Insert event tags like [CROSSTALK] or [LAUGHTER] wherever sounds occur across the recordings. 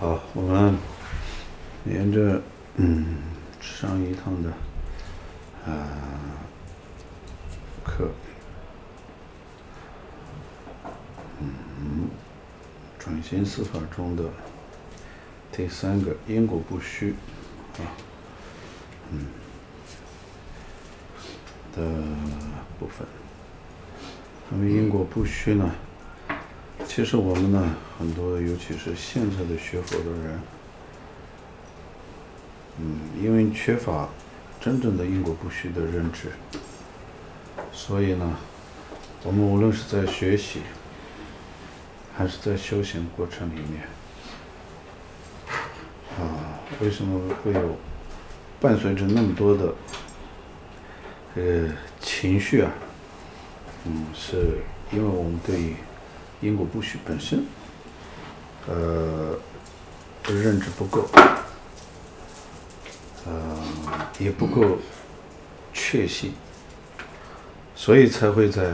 好，我们连着嗯上一趟的啊课，嗯，转型司法中的第三个因果不虚啊，嗯的部分。那么因果不虚呢？其实我们呢，很多尤其是现在的学佛的人，嗯，因为缺乏真正的因果不虚的认知，所以呢，我们无论是在学习，还是在修行过程里面，啊，为什么会有伴随着那么多的呃情绪啊？嗯，是因为我们对因果不虚本身，呃，认知不够，呃，也不够确信，所以才会在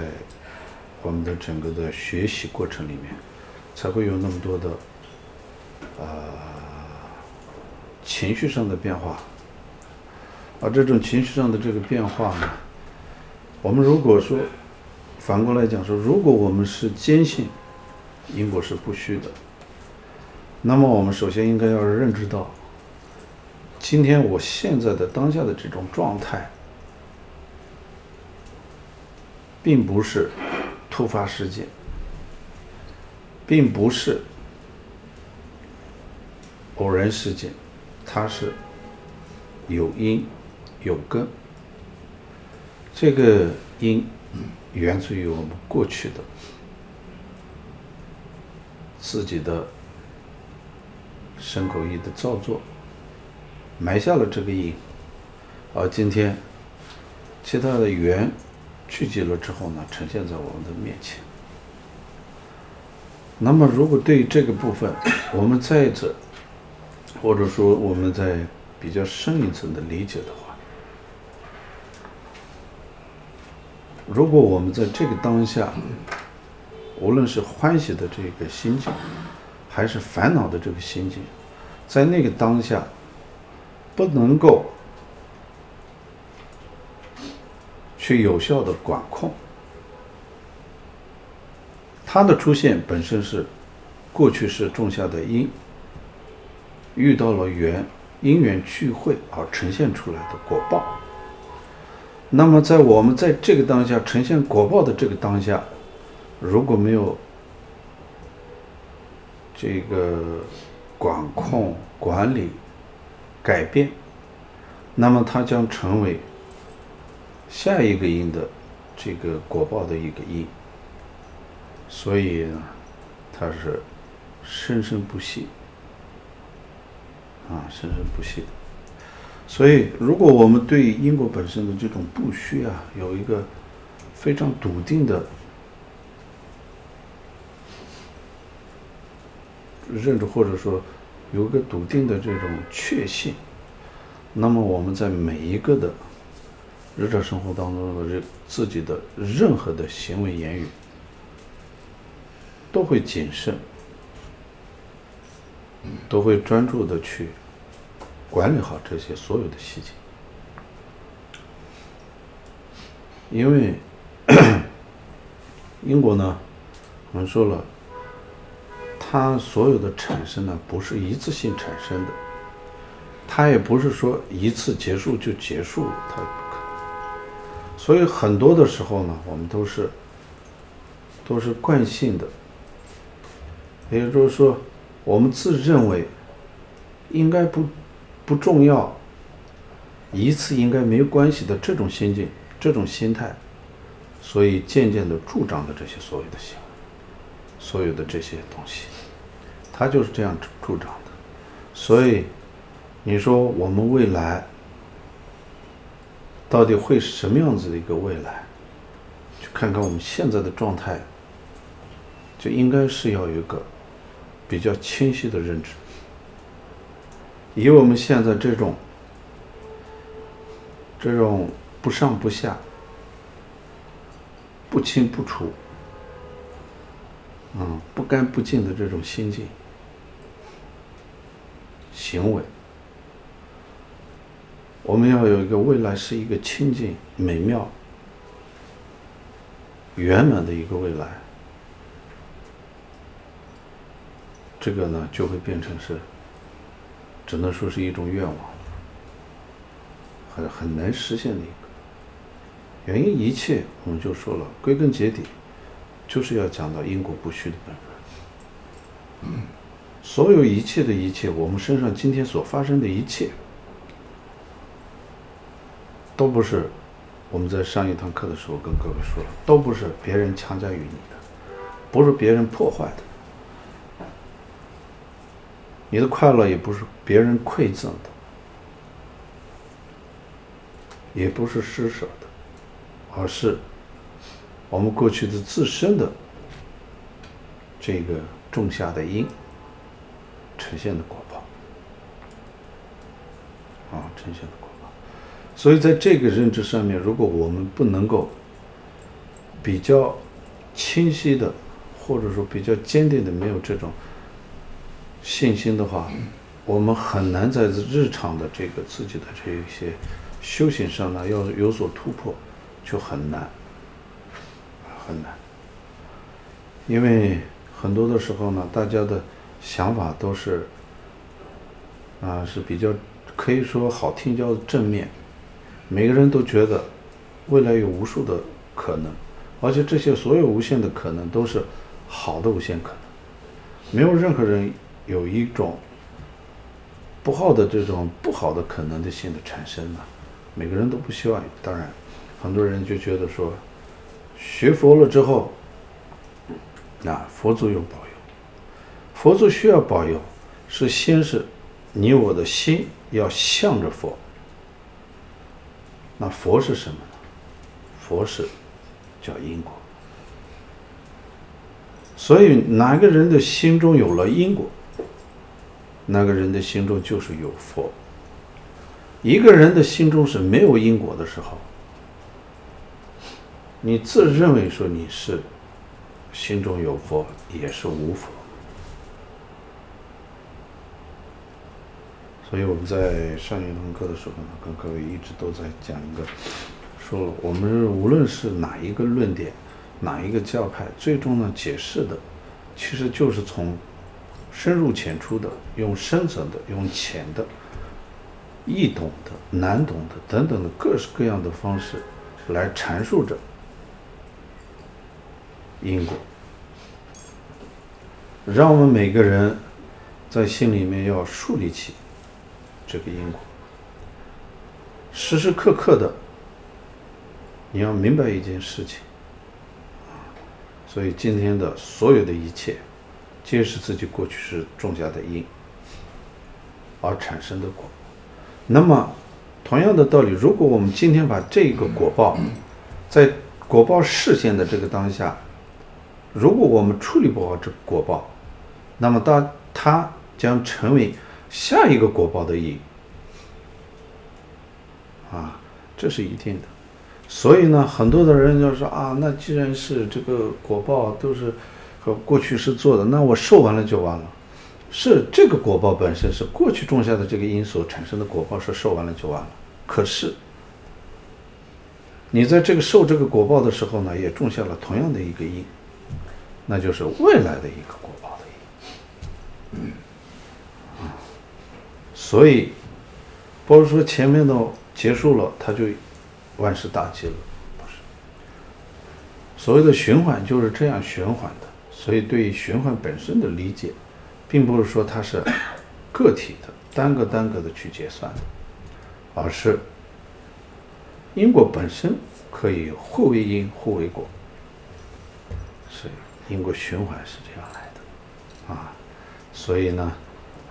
我们的整个的学习过程里面，才会有那么多的啊、呃、情绪上的变化，而这种情绪上的这个变化呢，我们如果说。反过来讲说，如果我们是坚信因果是不虚的，那么我们首先应该要认知到，今天我现在的当下的这种状态，并不是突发事件，并不是偶然事件，它是有因有根，这个因。源自于我们过去的自己的身口意的造作，埋下了这个因，而今天其他的缘聚集了之后呢，呈现在我们的面前。那么，如果对于这个部分，我们再者，或者说我们在比较深一层的理解的话，如果我们在这个当下，无论是欢喜的这个心境，还是烦恼的这个心境，在那个当下，不能够去有效的管控，它的出现本身是过去是种下的因，遇到了缘，因缘聚会而呈现出来的果报。那么，在我们在这个当下呈现果报的这个当下，如果没有这个管控、管理、改变，那么它将成为下一个因的这个果报的一个因，所以呢，它是生生不息啊，生生不息。所以，如果我们对因果本身的这种不虚啊，有一个非常笃定的认知，或者说有个笃定的这种确信，那么我们在每一个的日常生活当中的这自己的任何的行为言语，都会谨慎，都会专注的去。管理好这些所有的细节，[COUGHS] 因为英国呢，我们说了，它所有的产生呢，不是一次性产生的，它也不是说一次结束就结束，它不可能。所以很多的时候呢，我们都是都是惯性的，也就是说，我们自认为应该不。不重要，一次应该没有关系的这种心境、这种心态，所以渐渐的助长了这些所有的行为，所有的这些东西，他就是这样助长的。所以，你说我们未来到底会是什么样子的一个未来？去看看我们现在的状态，就应该是要有一个比较清晰的认知。以我们现在这种这种不上不下、不清不楚、嗯，不干不净的这种心境，行为。我们要有一个未来是一个清净、美妙、圆满的一个未来。这个呢，就会变成是，只能说是一种愿望，很很难实现的一个。原因一切，我们就说了，归根结底，就是要讲到因果不虚的本源。所有一切的一切，我们身上今天所发生的一切。都不是我们在上一堂课的时候跟各位说了，都不是别人强加于你的，不是别人破坏的，你的快乐也不是别人馈赠的，也不是施舍的，而是我们过去的自身的这个种下的因呈现的果报啊，呈现的果报。所以，在这个认知上面，如果我们不能够比较清晰的，或者说比较坚定的，没有这种信心的话，我们很难在日常的这个自己的这一些修行上呢，要有所突破，就很难，很难。因为很多的时候呢，大家的想法都是啊，是比较可以说好听叫正面。每个人都觉得未来有无数的可能，而且这些所有无限的可能都是好的无限可能，没有任何人有一种不好的这种不好的可能的性的产生呢。每个人都不希望有。当然，很多人就觉得说，学佛了之后，那佛祖有保，佛祖需要保佑，是先是你我的心要向着佛。那佛是什么呢？佛是叫因果。所以哪个人的心中有了因果，那个人的心中就是有佛。一个人的心中是没有因果的时候，你自认为说你是心中有佛，也是无佛。所以我们在上一堂课的时候呢，跟各位一直都在讲一个，说我们无论是哪一个论点，哪一个教派，最终呢解释的，其实就是从深入浅出的，用深层的，用浅的，易懂的、难懂的等等的各式各样的方式，来阐述着因果，让我们每个人在心里面要树立起。这个因果，时时刻刻的，你要明白一件事情，所以今天的所有的一切，皆是自己过去是种下的因而产生的果。那么，同样的道理，如果我们今天把这个果报，在果报视线的这个当下，如果我们处理不好这个果报，那么当它将成为。下一个果报的因，啊，这是一定的。所以呢，很多的人就说啊，那既然是这个果报都是和过去是做的，那我受完了就完了。是这个果报本身是过去种下的这个因所产生的果报，是受完了就完了。可是，你在这个受这个果报的时候呢，也种下了同样的一个因，那就是未来的一个果报的因。嗯。所以，不是说前面都结束了，它就万事大吉了，不是。所谓的循环就是这样循环的。所以，对于循环本身的理解，并不是说它是个体的单个单个的去结算的，而是因果本身可以互为因，互为果。所以，因果循环是这样来的，啊，所以呢。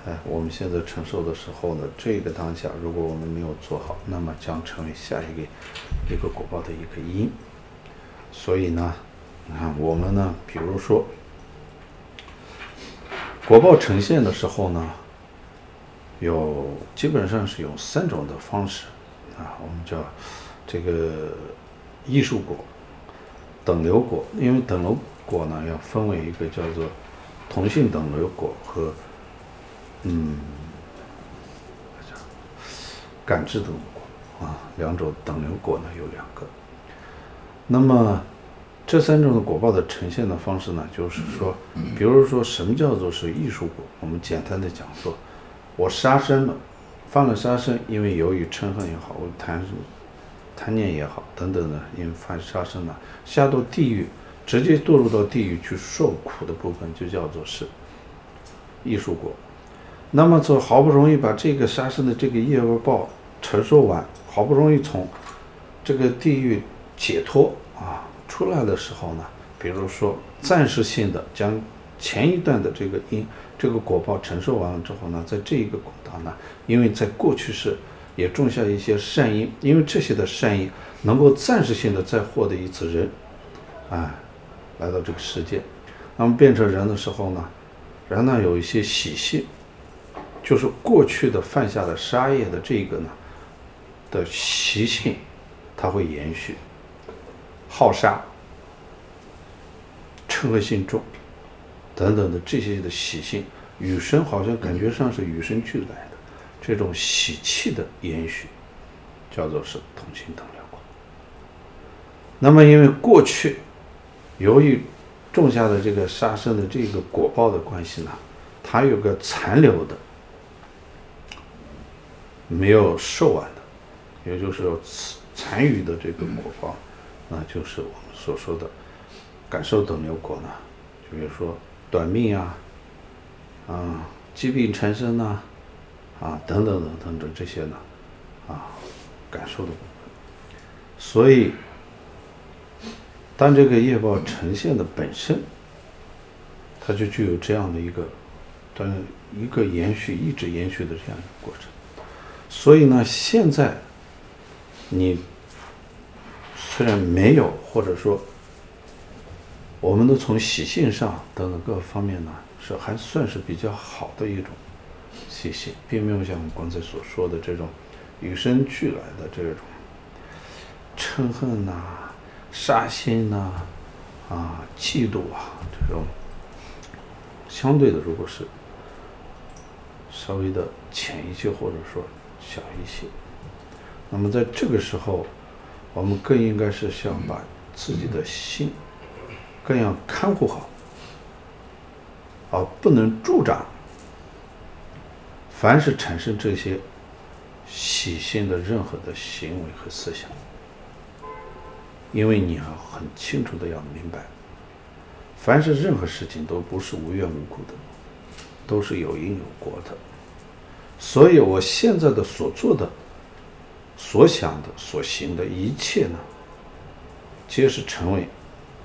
哎，我们现在承受的时候呢，这个当下，如果我们没有做好，那么将成为下一个一个果报的一个因。所以呢，你看我们呢，比如说果报呈现的时候呢，有基本上是有三种的方式啊，我们叫这个异熟果、等流果，因为等流果呢要分为一个叫做同性等流果和。嗯，感知的果啊，两种等流果呢有两个。那么这三种的果报的呈现的方式呢，就是说，比如说什么叫做是艺术果？我们简单的讲说，我杀生了，犯了杀生，因为由于嗔恨也好，我贪贪念也好等等的，因为犯杀生呢，下到地狱，直接堕入到地狱去受苦的部分，就叫做是艺术果。那么，就好不容易把这个杀生的这个业报承受完，好不容易从这个地狱解脱啊出来的时候呢，比如说暂时性的将前一段的这个因这个果报承受完了之后呢，在这一个果道呢，因为在过去世也种下一些善因，因为这些的善因能够暂时性的再获得一次人，啊，来到这个世界，那么变成人的时候呢，人呢有一些习性。就是过去的犯下的杀业的这个呢的习性，它会延续，好杀、嗔恶心重等等的这些的习性，与生好像感觉上是与生俱来的这种习气的延续，叫做是同心等流果。那么因为过去由于种下的这个杀生的这个果报的关系呢，它有个残留的。没有受完的，也就是说残余的这个果报，那就是我们所说的感受等流果呢。就比如说短命啊，啊疾病缠身呐，啊等等等等等这些呢，啊感受的部分。所以，当这个业报呈现的本身，它就具有这样的一个，但一个延续一直延续的这样一个过程。所以呢，现在你虽然没有，或者说，我们都从习性上等等各方面呢，是还算是比较好的一种习性，并没有像我刚才所说的这种与生俱来的这种嗔恨呐、杀心呐、啊嫉妒啊这种相对的，如果是稍微的浅一些，或者说。小一些，那么在这个时候，我们更应该是想把自己的心更要看护好，而不能助长。凡是产生这些喜性的任何的行为和思想，因为你要很清楚的要明白，凡是任何事情都不是无缘无故的，都是有因有果的。所以，我现在的所做的、所想的、所行的一切呢，皆是成为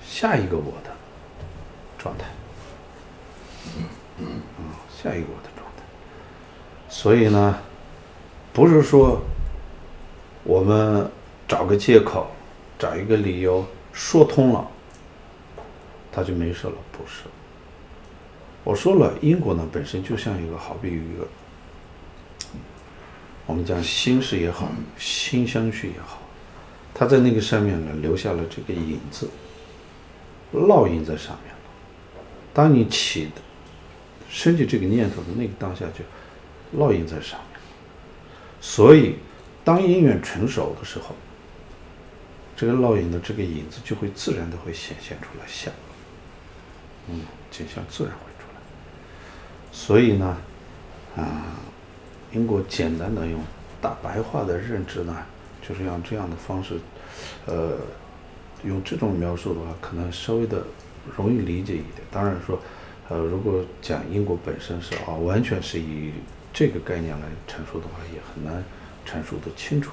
下一个我的状态。嗯嗯，下一个我的状态。所以呢，不是说我们找个借口、找一个理由说通了，他就没事了。不是。我说了，因果呢本身就像一个，好比一个。我们讲心事也好，心相续也好，它在那个上面呢留下了这个影子，烙印在上面了。当你起的升起这个念头的那个当下，就烙印在上面。所以，当因缘成熟的时候，这个烙印的这个影子就会自然的会显现出来相，嗯，景象自然会出来。所以呢，啊。英国简单的用大白话的认知呢，就是用这样的方式，呃，用这种描述的话，可能稍微的容易理解一点。当然说，呃，如果讲英国本身是啊，完全是以这个概念来阐述的话，也很难阐述得清楚。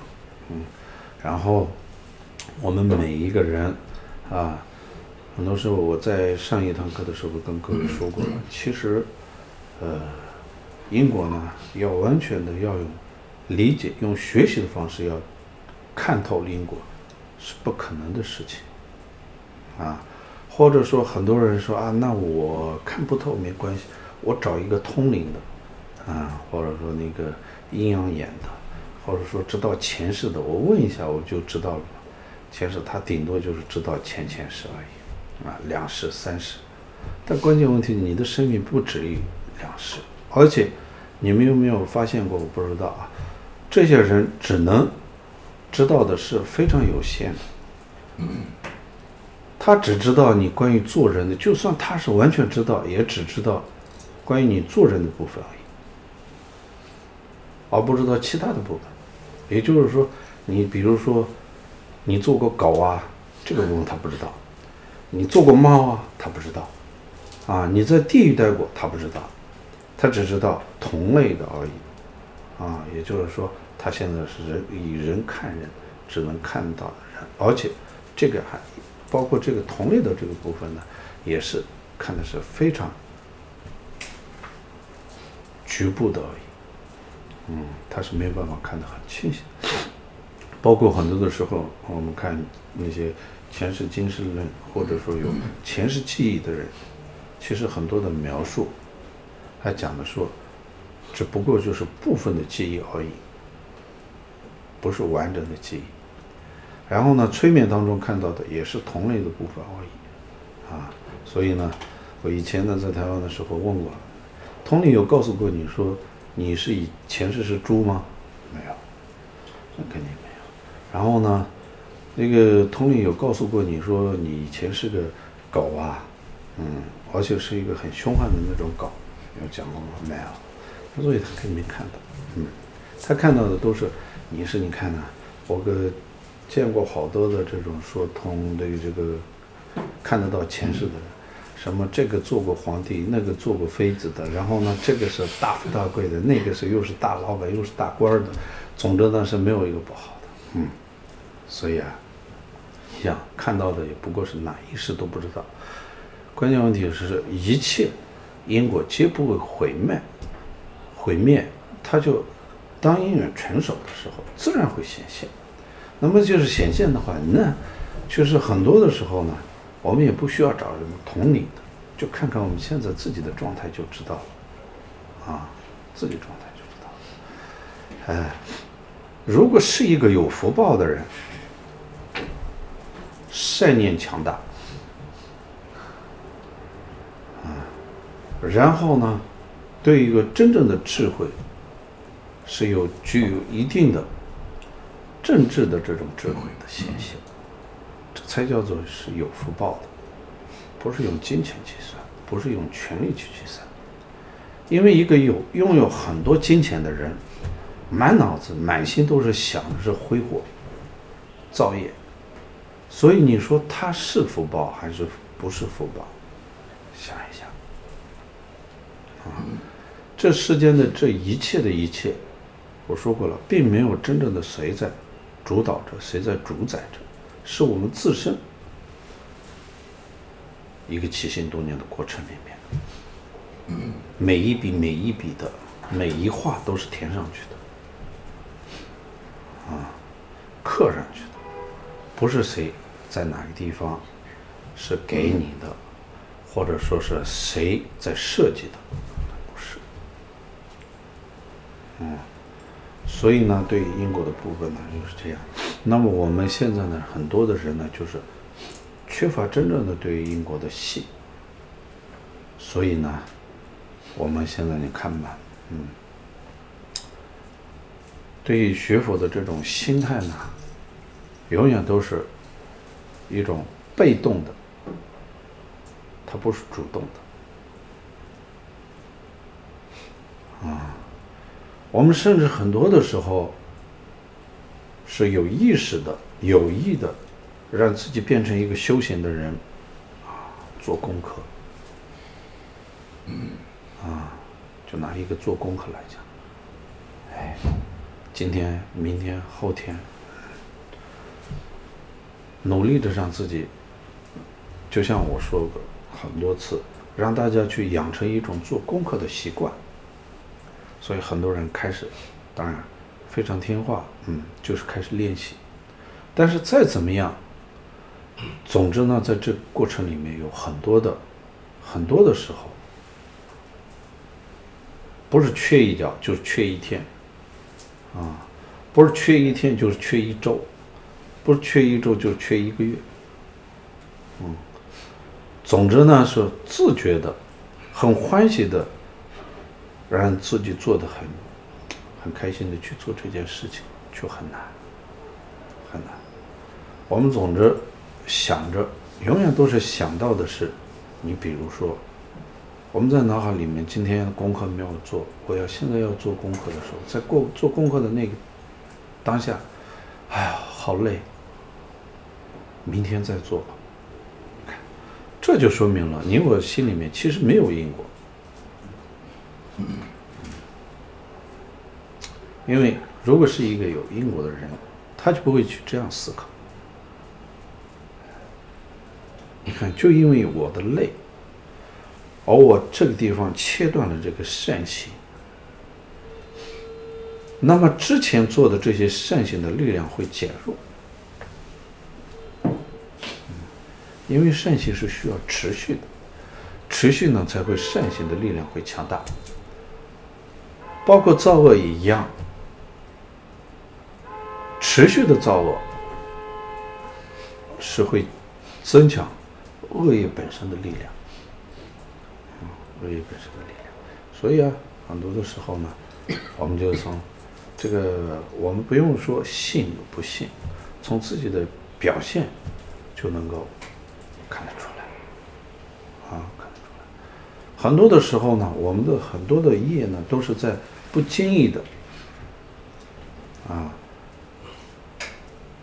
嗯，然后我们每一个人啊，很多时候我在上一堂课的时候跟各位说过了，其实，呃。因果呢，要完全的要用理解、用学习的方式要看透因果，是不可能的事情啊。或者说，很多人说啊，那我看不透没关系，我找一个通灵的啊，或者说那个阴阳眼的，或者说知道前世的，我问一下我就知道了。前世他顶多就是知道前前世而已啊，两世、三世。但关键问题，你的生命不止于两世。而且，你们有没有发现过？我不知道啊。这些人只能知道的是非常有限的。他只知道你关于做人的，就算他是完全知道，也只知道关于你做人的部分而已，而不知道其他的部分。也就是说，你比如说，你做过狗啊，这个部分他不知道；你做过猫啊，他不知道。啊，你在地狱待过，他不知道，他只知道同类的而已。啊，也就是说，他现在是人以人看人，只能看到的人，而且这个还。包括这个同类的这个部分呢，也是看的是非常局部的而已。嗯，他是没有办法看得很清晰。包括很多的时候，我们看那些前世今生论，或者说有前世记忆的人，其实很多的描述还讲的说，只不过就是部分的记忆而已，不是完整的记忆。然后呢，催眠当中看到的也是同类的部分而已，啊，所以呢，我以前呢在台湾的时候问过，通灵有告诉过你说你是以前世是猪吗？没有，那肯定没有。然后呢，那个通灵有告诉过你说你以前是个狗啊，嗯，而且是一个很凶悍的那种狗，有讲过吗？没有，所以他肯定没看到，嗯，他看到的都是你是你看呢，我个。见过好多的这种说通的这个看得到前世的人，什么这个做过皇帝，那个做过妃子的，然后呢，这个是大富大贵的，那个是又是大老板又是大官的，总之呢是没有一个不好的，嗯，所以啊，你想看到的也不过是哪一世都不知道，关键问题是一切因果皆不会毁灭，毁灭它就当因缘成熟的时候自然会显现。那么就是显现的话，那确实很多的时候呢，我们也不需要找什么同理的，就看看我们现在自己的状态就知道了，啊，自己状态就知道了。哎，如果是一个有福报的人，善念强大，然后呢，对一个真正的智慧，是有具有一定的。政治的这种智慧的显现，这才叫做是有福报的，不是用金钱计算，不是用权力去计算。因为一个有拥有很多金钱的人，满脑子满心都是想的是挥霍、造业，所以你说他是福报还是不是福报？想一想，这世间的这一切的一切，我说过了，并没有真正的谁在。主导着，谁在主宰着？是我们自身一个起心动念的过程里面，每一笔每一笔的每一画都是填上去的，啊，刻上去的，不是谁在哪个地方是给你的，或者说是谁在设计的，嗯。所以呢，对因果的部分呢，就是这样。那么我们现在呢，很多的人呢，就是缺乏真正的对于因果的信。所以呢，我们现在你看吧，嗯，对于学佛的这种心态呢，永远都是一种被动的，它不是主动的，啊。我们甚至很多的时候是有意识的、有意的，让自己变成一个修行的人，啊，做功课，啊，就拿一个做功课来讲，哎，今天、明天、后天，努力的让自己，就像我说过很多次，让大家去养成一种做功课的习惯。所以很多人开始，当然非常听话，嗯，就是开始练习。但是再怎么样，总之呢，在这过程里面有很多的、很多的时候，不是缺一脚就是缺一天，啊，不是缺一天就是缺一周，不是缺一周就是缺一个月，嗯，总之呢是自觉的，很欢喜的。让自己做的很很开心的去做这件事情，就很难，很难。我们总之想着，永远都是想到的是，你比如说，我们在脑海里面今天功课没有做，我要现在要做功课的时候，在过做功课的那个当下，哎呀，好累，明天再做吧。这就说明了你我心里面其实没有因果。因为如果是一个有因果的人，他就不会去这样思考。你看，就因为我的累，而我这个地方切断了这个善行，那么之前做的这些善行的力量会减弱。因为善行是需要持续的，持续呢才会善行的力量会强大。包括造恶也一样。持续的造恶是会增强恶业本身的力量，恶业本身的力量。所以啊，很多的时候呢，我们就从这个，我们不用说信与不信，从自己的表现就能够看得出来，啊，看得出来。很多的时候呢，我们的很多的业呢，都是在不经意的，啊。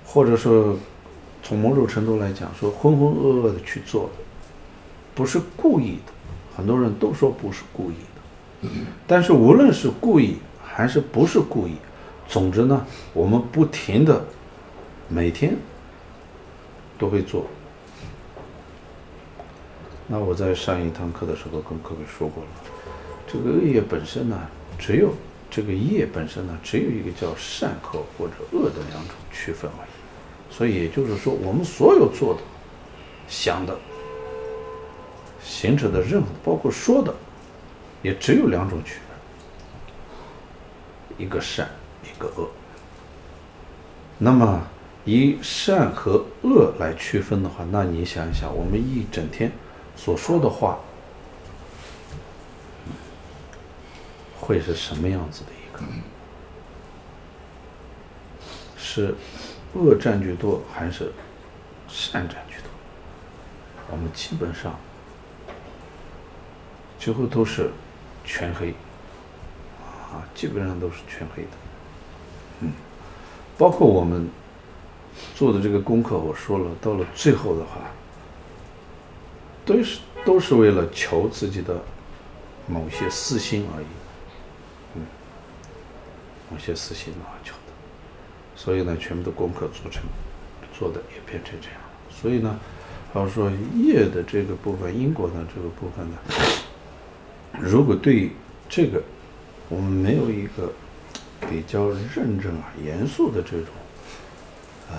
或者说，从某种程度来讲，说浑浑噩噩的去做的，不是故意的。很多人都说不是故意的，但是无论是故意还是不是故意，总之呢，我们不停的每天都会做。那我在上一堂课的时候跟各位说过了，这个恶业本身呢，只有这个业本身呢，只有一个叫善恶或者恶的两种区分而已。所以也就是说，我们所有做的、想的、形成的任何，包括说的，也只有两种区分：一个善，一个恶。那么以善和恶来区分的话，那你想一想，我们一整天所说的话，会是什么样子的一个？是。恶占据多还是善占据多？我们基本上最后都是全黑啊，基本上都是全黑的。嗯，包括我们做的这个功课，我说了，到了最后的话，都是都是为了求自己的某些私心而已。某些私心而求。所以呢，全部的功课做成，做的也变成这样。所以呢，要说业的这个部分，因果的这个部分呢，如果对这个我们没有一个比较认真啊、严肃的这种呃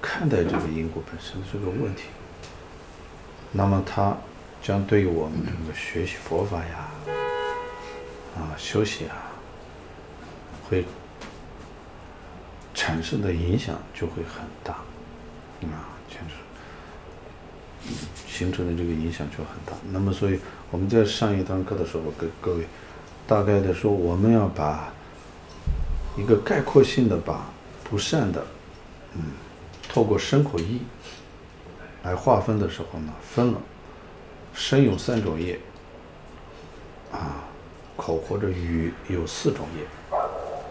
看待这个因果本身的这个问题，那么它将对于我们这个学习佛法呀、啊修习啊，会。产生的影响就会很大，啊，确实，形成的这个影响就很大。那么，所以我们在上一堂课的时候，跟各位大概的说，我们要把一个概括性的把不善的，嗯，透过身口意来划分的时候呢，分了身有三种业，啊，口或者语有四种业，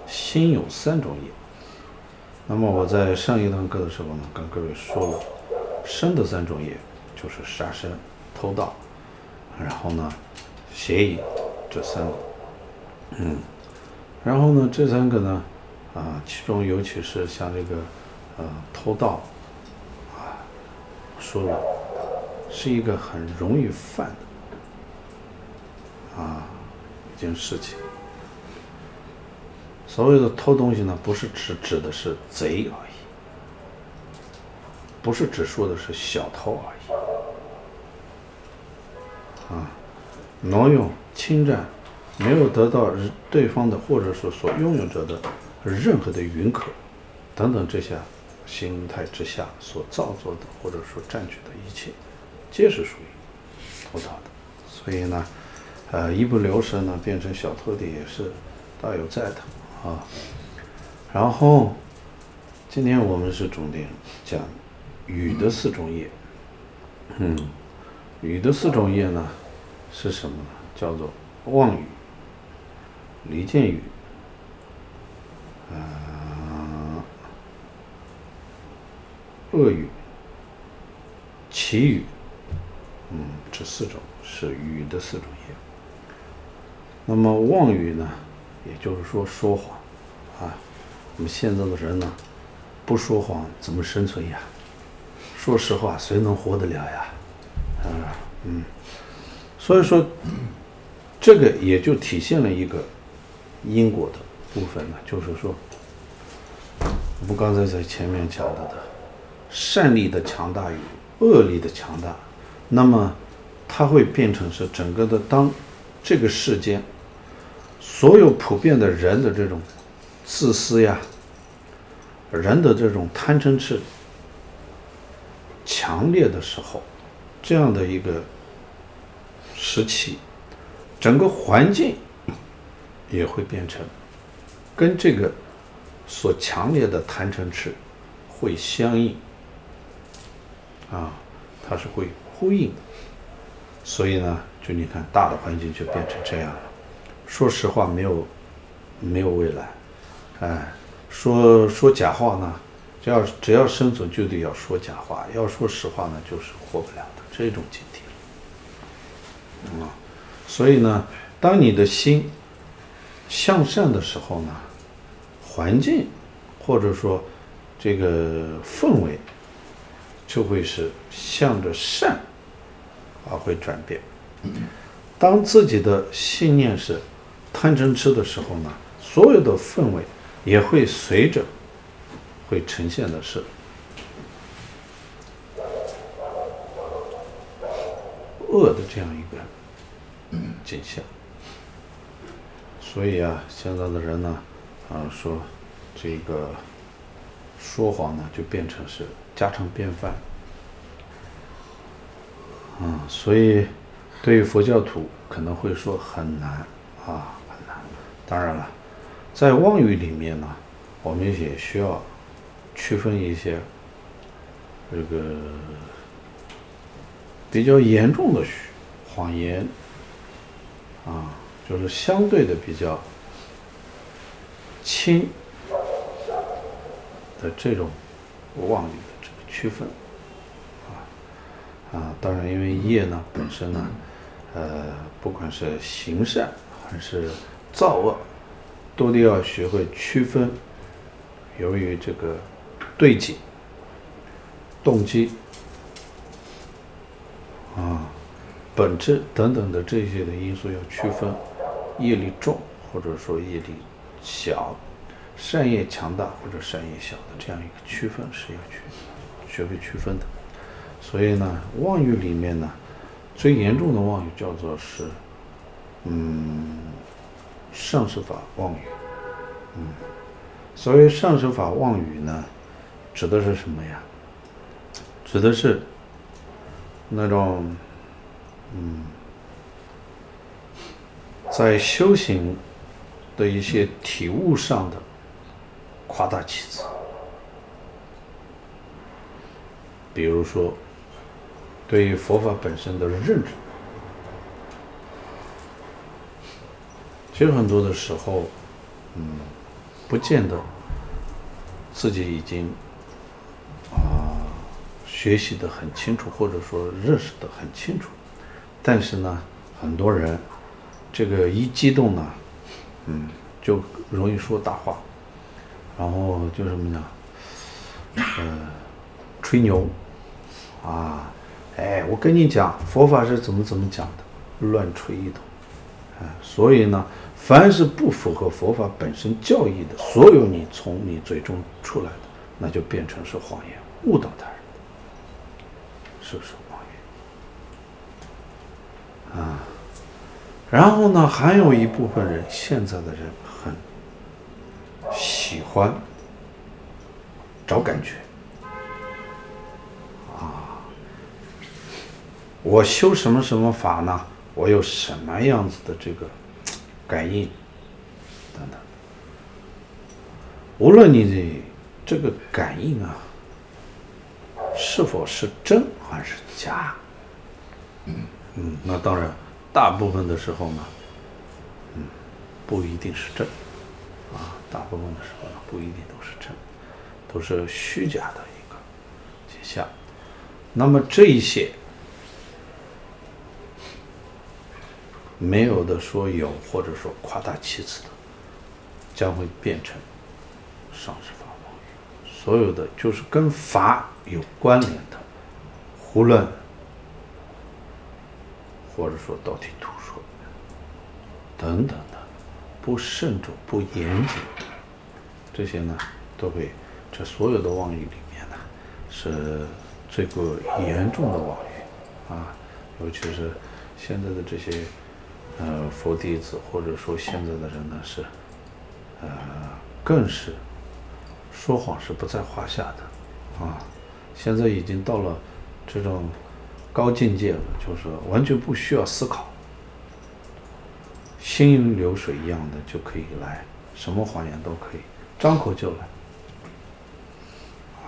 心有三种业。那么我在上一堂课的时候呢，跟各位说了，身的三种业就是杀生、偷盗，然后呢，邪淫这三个，嗯，然后呢，这三个呢，啊，其中尤其是像这个，呃，偷盗，啊，说了，是一个很容易犯的，啊，一件事情。所谓的偷东西呢，不是指指的是贼而已，不是只说的是小偷而已。啊，挪用、侵占，没有得到对方的或者说所拥有者的任何的允可，等等这些心态之下所造作的或者说占据的一切，皆是属于偷盗的。所以呢，呃，一不留神呢，变成小偷的也是。大有在头啊。然后今天我们是重点讲雨的四种叶。嗯，雨的四种叶呢是什么呢？叫做望雨、离间雨。啊，恶语、綺语，嗯，这四种是雨的四种叶。那么望雨呢，也就是说说谎，啊，我们现在的人呢，不说谎怎么生存呀？说实话，谁能活得了呀？啊，嗯，所以说，这个也就体现了一个因果的。部分呢，就是说，我们刚才在前面讲到的，善力的强大与恶力的强大，那么它会变成是整个的当这个世间所有普遍的人的这种自私呀，人的这种贪嗔痴强烈的时候，这样的一个时期，整个环境也会变成。跟这个所强烈的贪嗔痴会相应啊，它是会呼应的，所以呢，就你看大的环境就变成这样。说实话没有没有未来，哎，说说假话呢，只要只要生存就得要说假话，要说实话呢就是活不了的这种境地啊。所以呢，当你的心向善的时候呢。环境，或者说这个氛围，就会是向着善而会转变。当自己的信念是贪嗔痴的时候呢，所有的氛围也会随着会呈现的是恶的这样一个景象。所以啊，现在的人呢。啊，说这个说谎呢，就变成是家常便饭。嗯，所以对于佛教徒可能会说很难啊，当然了，在妄语里面呢，我们也需要区分一些这个比较严重的谎言啊，就是相对的比较。轻的这种妄语的这个区分，啊啊，当然，因为业呢本身呢，呃，不管是行善还是造恶，都得要学会区分，由于这个对境、动机啊、本质等等的这些的因素要区分，业力重或者说业力。小，善业强大或者善业小的这样一个区分是要去学会区分的，所以呢，妄语里面呢，最严重的妄语叫做是，嗯，上师法妄语，嗯，所谓上师法妄语呢，指的是什么呀？指的是那种，嗯，在修行。的一些体悟上的夸大其词，比如说对于佛法本身的认知，其实很多的时候，嗯，不见得自己已经啊学习的很清楚，或者说认识的很清楚，但是呢，很多人这个一激动呢。嗯，就容易说大话，然后就什么呢？呃，吹牛，啊，哎，我跟你讲，佛法是怎么怎么讲的，乱吹一通，啊，所以呢，凡是不符合佛法本身教义的，所有你从你嘴中出来的，那就变成是谎言，误导他人，是不是谎言？啊。然后呢，还有一部分人，现在的人很喜欢找感觉啊。我修什么什么法呢？我有什么样子的这个感应等等。无论你的这个感应啊，是否是真还是假，嗯嗯，那当然，大部分的时候呢，嗯，不一定是真，啊，大部分的时候呢，不一定都是真，都是虚假的一个现象。那么这一些没有的说有，或者说夸大其词的，将会变成上师法妄语。所有的就是跟法有关联的胡乱，或者说道听途说等等的，不慎重、不严谨，这些呢，都会这所有的妄语里面呢，是。最过严重的妄语啊，尤其是现在的这些呃佛弟子，或者说现在的人呢，是呃更是说谎是不在话下的啊。现在已经到了这种高境界了，就是完全不需要思考，心流水一样的就可以来，什么谎言都可以，张口就来。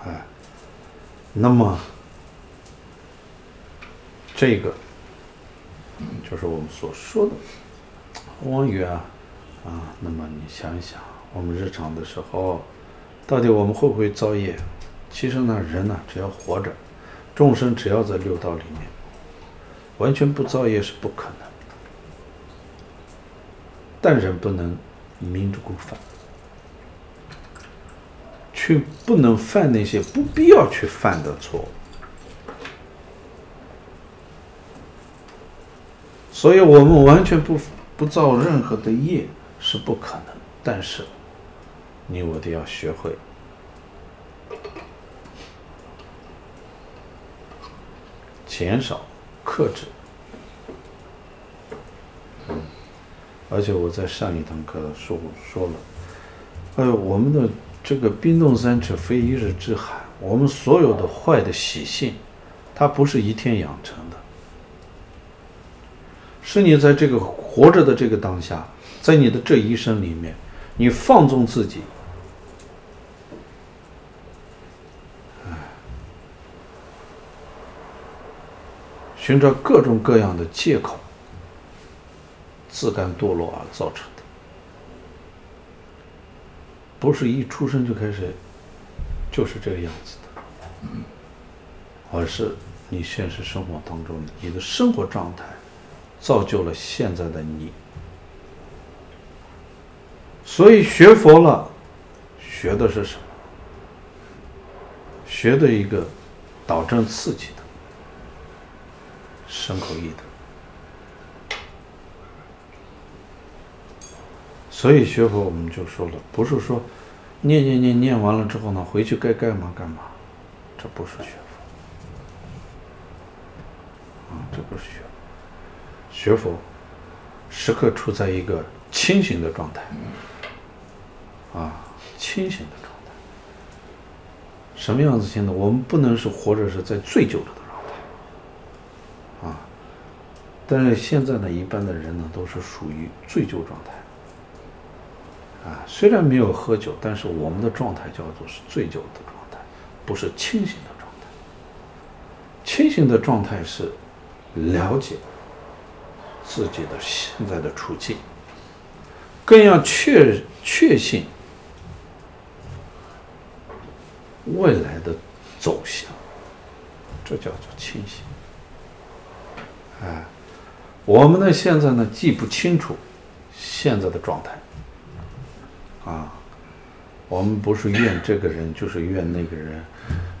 哎，那么。这个就是我们所说的妄语啊啊，那么你想一想，我们日常的时候，到底我们会不会造业？其实呢，人呢，只要活着，众生只要在六道里面，完全不造业是不可能。但人不能明知故犯，却不能犯那些不必要去犯的错误。所以，我们完全不不造任何的业是不可能。但是，你我都要学会减少、克制。嗯，而且我在上一堂课说说了，哎，我们的这个冰冻三尺非一日之寒，我们所有的坏的习性，它不是一天养成。是你在这个活着的这个当下，在你的这一生里面，你放纵自己，哎，寻找各种各样的借口，自甘堕落而造成的，不是一出生就开始就是这个样子的，而是你现实生活当中你的生活状态。造就了现在的你，所以学佛了，学的是什么？学的一个导正刺激的身口意的。所以学佛我们就说了，不是说念念念念完了之后呢，回去该干嘛干嘛，这不是学佛，啊，这不是学佛。学佛，时刻处在一个清醒的状态，啊，清醒的状态。什么样子清的？我们不能是活着是在醉酒的状态，啊。但是现在呢，一般的人呢都是属于醉酒状态，啊，虽然没有喝酒，但是我们的状态叫做是醉酒的状态，不是清醒的状态。清醒的状态是了解。自己的现在的处境，更要确确信未来的走向，这叫做清醒。哎，我们呢现在呢既不清楚现在的状态，啊，我们不是怨这个人，就是怨那个人，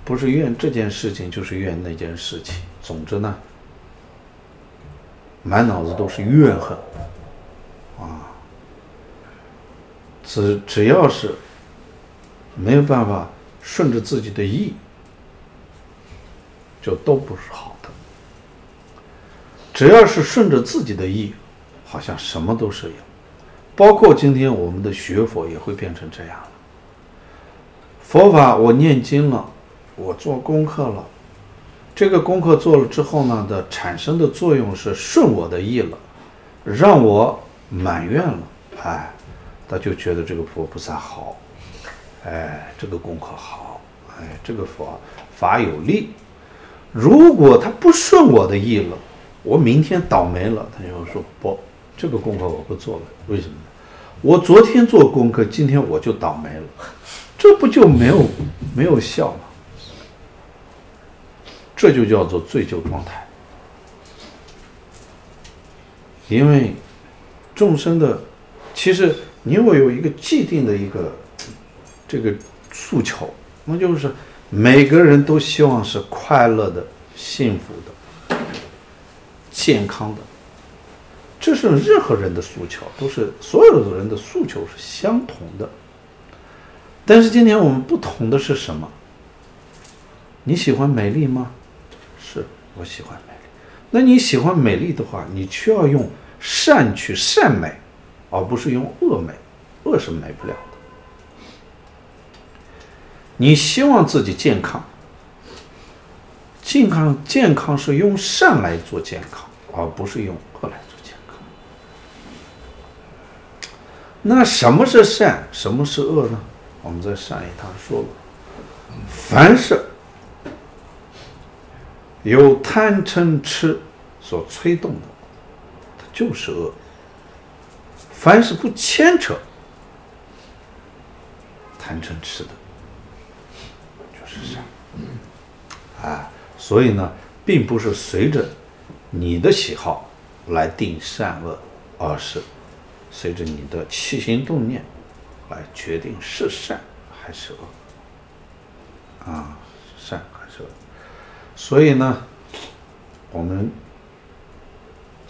不是怨这件事情，就是怨那件事情。总之呢。满脑子都是怨恨，啊！只只要是没有办法顺着自己的意，就都不是好的。只要是顺着自己的意，好像什么都是有，包括今天我们的学佛也会变成这样了。佛法我念经了，我做功课了。这个功课做了之后呢，的产生的作用是顺我的意了，让我满愿了，哎，他就觉得这个佛菩萨好，哎，这个功课好，哎，这个佛法有力。如果他不顺我的意了，我明天倒霉了，他就说不，这个功课我不做了。为什么？我昨天做功课，今天我就倒霉了，这不就没有没有效吗？这就叫做醉酒状态。因为众生的，其实你我有一个既定的一个这个诉求，那就是每个人都希望是快乐的、幸福的、健康的，这是任何人的诉求，都是所有的人的诉求是相同的。但是今天我们不同的是什么？你喜欢美丽吗？我喜欢美丽。那你喜欢美丽的话，你需要用。善去善美，而不是用恶美，恶是美不了的。你希望自己健康，健康健康是用善来做健康，而不是用恶来做健康。那什么是善，什么是恶呢？我们在上一堂说了，凡是由贪嗔痴所催动的。它就是恶，凡是不牵扯贪嗔痴的，就是善。啊，所以呢，并不是随着你的喜好来定善恶，而是随着你的起心动念来决定是善还是恶。啊，善还。所以呢，我们。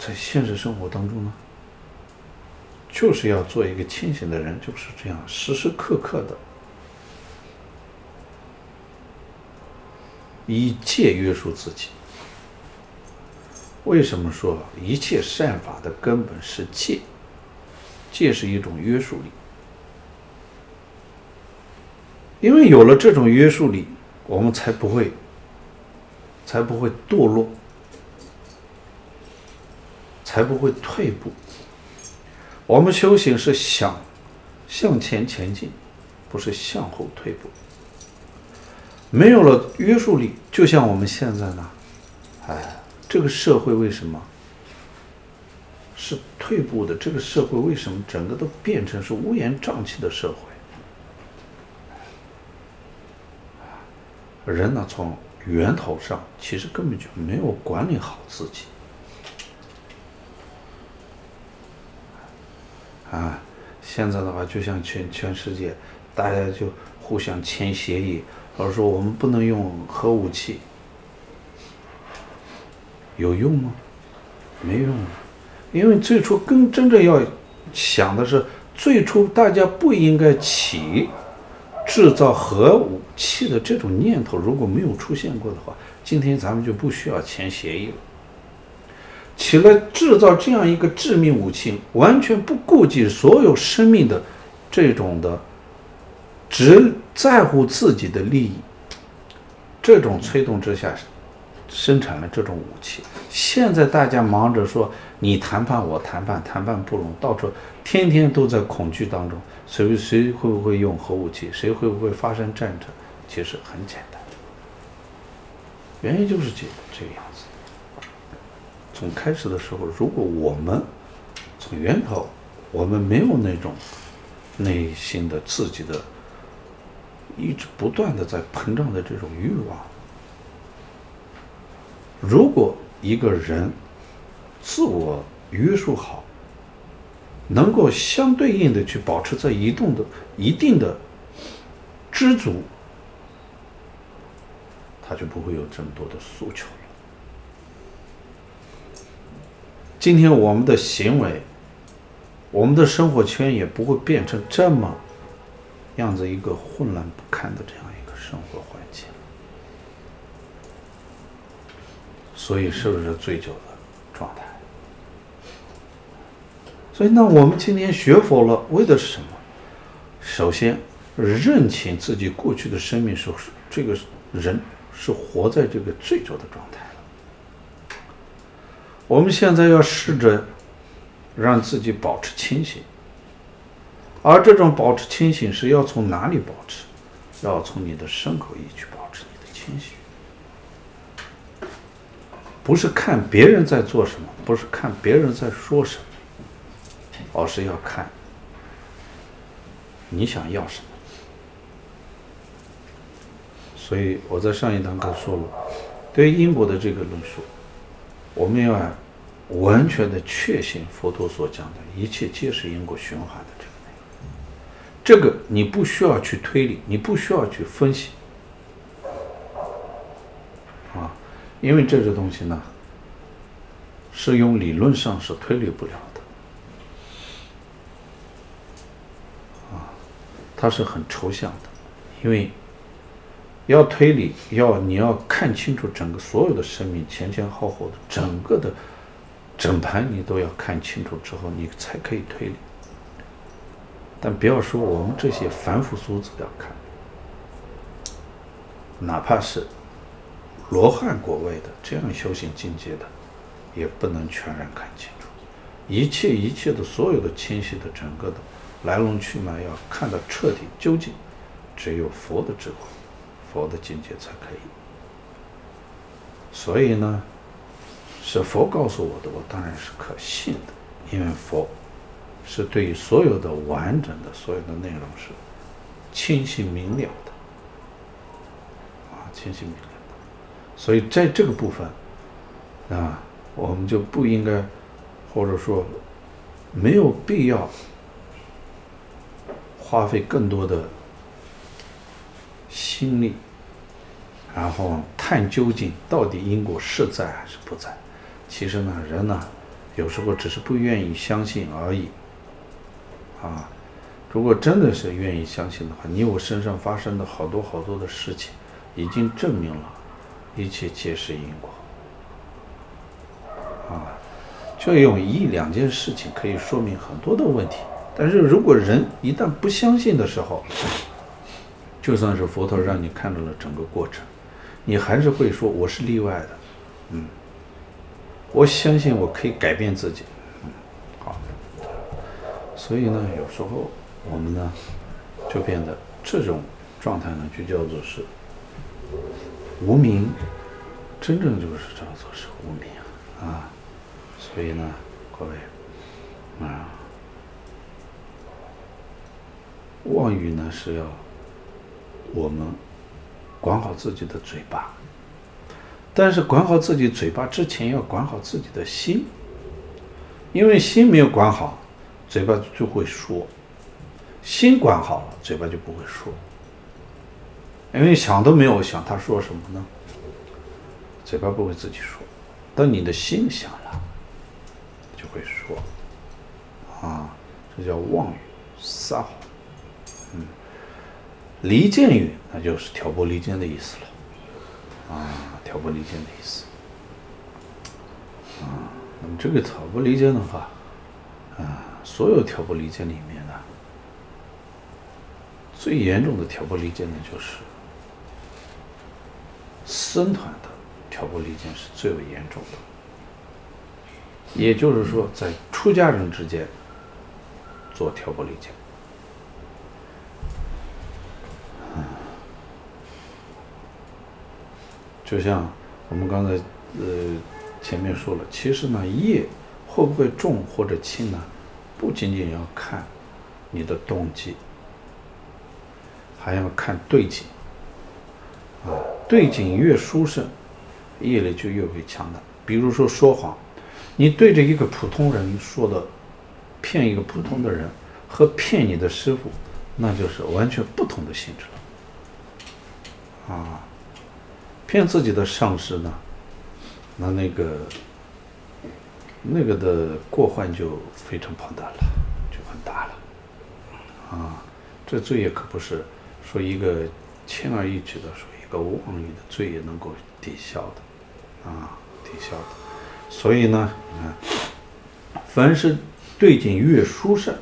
在现实生活当中呢，就是要做一个清醒的人，就是这样，时时刻刻的以戒约束自己。为什么说一切善法的根本是戒？戒是一种约束力，因为有了这种约束力，我们才不会，才不会堕落。才不会退步。我们修行是想向前前进，不是向后退步。没有了约束力，就像我们现在呢，哎，这个社会为什么是退步的？这个社会为什么整个都变成是乌烟瘴气的社会？人呢，从源头上其实根本就没有管理好自己。啊，现在的话，就像全全世界，大家就互相签协议，而说我们不能用核武器，有用吗？没用，因为最初更真正要想的是，最初大家不应该起制造核武气的这种念头，如果没有出现过的话，今天咱们就不需要签协议了。起来制造这样一个致命武器，完全不顾及所有生命的这种的，只在乎自己的利益，这种催动之下，生产了这种武器。现在大家忙着说你谈判我谈判，谈判不拢，到处天天都在恐惧当中，谁谁会不会用核武器，谁会不会发生战争？其实很简单，原因就是这这个样子。从开始的时候，如果我们从源头，我们没有那种内心的自己的一直不断的在膨胀的这种欲望，如果一个人自我约束好，能够相对应的去保持在移动的一定的知足，他就不会有这么多的诉求了。今天我们的行为，我们的生活圈也不会变成这么样子一个混乱不堪的这样一个生活环境。所以是不是醉酒的状态？所以那我们今天学佛了，为的是什么？首先认清自己过去的生命是这个人是活在这个醉酒的状态。我们现在要试着让自己保持清醒，而这种保持清醒是要从哪里保持？要从你的身口意去保持你的清醒，不是看别人在做什么，不是看别人在说什么，而是要看你想要什么。所以我在上一堂课说了，对于因果的这个论述，我们要完全的确信佛陀所讲的一切皆是因果循环的这个。这个你不需要去推理，你不需要去分析，啊，因为这个东西呢，是用理论上是推理不了的，啊，它是很抽象的，因为要推理，要你要看清楚整个所有的生命前前后后的整个的整盘，你都要看清楚之后，你才可以推理。但不要说我们这些凡夫俗子要看，哪怕是罗汉果位的这样修行境界的，也不能全然看清楚。一切一切的所有的清晰的整个的来龙去脉，要看得彻底究竟，只有佛的智慧、佛的境界才可以。所以呢，是佛告诉我的，我当然是可信的，因为佛。是对于所有的完整的所有的内容是清晰明了的，啊，清晰明了的，所以在这个部分，啊，我们就不应该，或者说没有必要花费更多的心力，然后探究竟到底因果是在还是不在。其实呢，人呢，有时候只是不愿意相信而已。啊，如果真的是愿意相信的话，你我身上发生的好多好多的事情，已经证明了，一切皆是因果。啊，就用一两件事情可以说明很多的问题。但是如果人一旦不相信的时候，就算是佛陀让你看到了整个过程，你还是会说我是例外的。嗯，我相信我可以改变自己。嗯，好所以呢，有时候我们呢，就变得这种状态呢，就叫做是无名，真正就是叫做是无名啊。所以呢，各位啊，妄语呢是要我们管好自己的嘴巴，但是管好自己嘴巴之前要管好自己的心，因为心没有管好。嘴巴就会说，心管好了，嘴巴就不会说。因为想都没有想，他说什么呢？嘴巴不会自己说，当你的心想了，就会说。啊，这叫妄语撒谎。嗯，离间语那就是挑拨离间的意思了。啊，挑拨离间的意思。啊，那么这个挑拨离间的话，啊。所有挑拨离间里面呢，最严重的挑拨离间呢，就是僧团的挑拨离间是最为严重的。也就是说，在出家人之间做挑拨离间，就像我们刚才呃前面说了，其实呢，业会不会重或者轻呢？不仅仅要看你的动机，还要看对境啊，对境越殊胜，业力就越为强大。比如说说谎，你对着一个普通人说的，骗一个普通的人和骗你的师傅，那就是完全不同的性质了。啊，骗自己的上师呢，那那个。那个的过患就非常庞大了，就很大了，啊，这罪业可不是说一个轻而易举的说一个妄语的罪业能够抵消的，啊，抵消的。所以呢，你看，凡是对境越殊胜，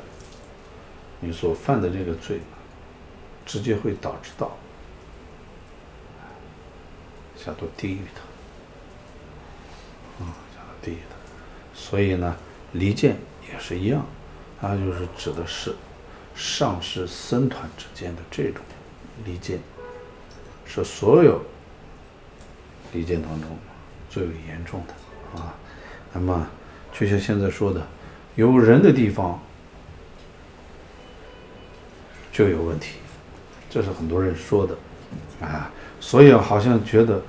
你所犯的这个罪，直接会导致到下到地狱的，啊，下到地狱的。所以呢，离间也是一样，它就是指的是上师僧团之间的这种离间，是所有离间当中最为严重的啊。那么，就像现在说的，有人的地方就有问题，这是很多人说的啊。所以好像觉得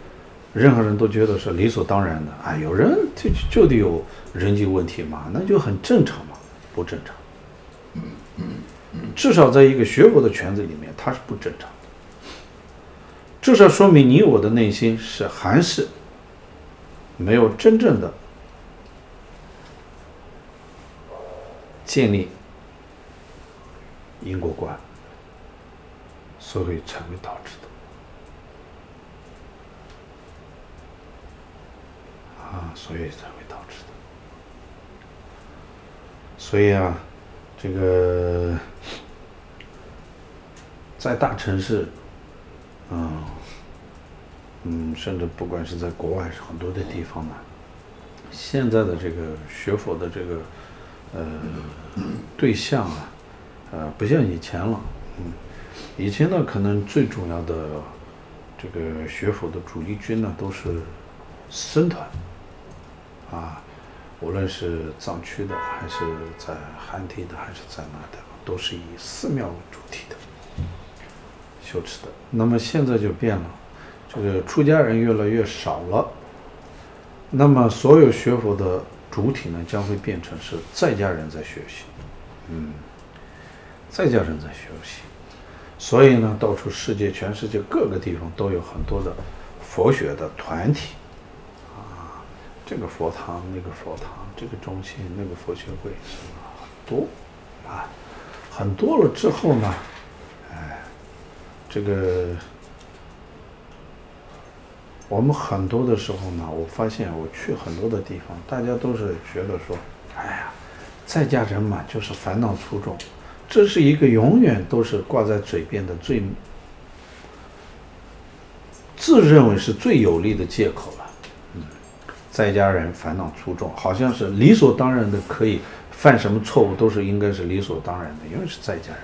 任何人都觉得是理所当然的啊，有人就就得有人际问题嘛，那就很正常嘛，不正常。至少在一个学佛的圈子里面，它是不正常的。至少说明你我的内心是还是没有真正的建立因果观，所以才会导致啊，所以才会导致的。所以啊。这个在大城市，嗯嗯，甚至不管是在国外，是很多的地方呢，现在的这个学佛的这个呃对象啊，呃，不像以前了。嗯，以前呢，可能最主要的这个学佛的主力军呢，都是僧团啊。无论是藏区的，还是在汉地的，还是在哪的，都是以寺庙为主体的修持的。那么现在就变了，这个出家人越来越少了。那么所有学佛的主体呢，将会变成是在家人在学习，嗯，在家人在学习。所以呢，到处世界，全世界各个地方都有很多的佛学的团体。这个佛堂，那个佛堂，这个中心，那个佛学会，是很多啊，很多了之后呢，哎，这个我们很多的时候呢，我发现我去很多的地方，大家都是觉得说，哎呀，在家人嘛，就是烦恼粗重，这是一个永远都是挂在嘴边的最自认为是最有力的借口了。在家人烦恼粗重，好像是理所当然的，可以犯什么错误都是应该是理所当然的，因为是在家人。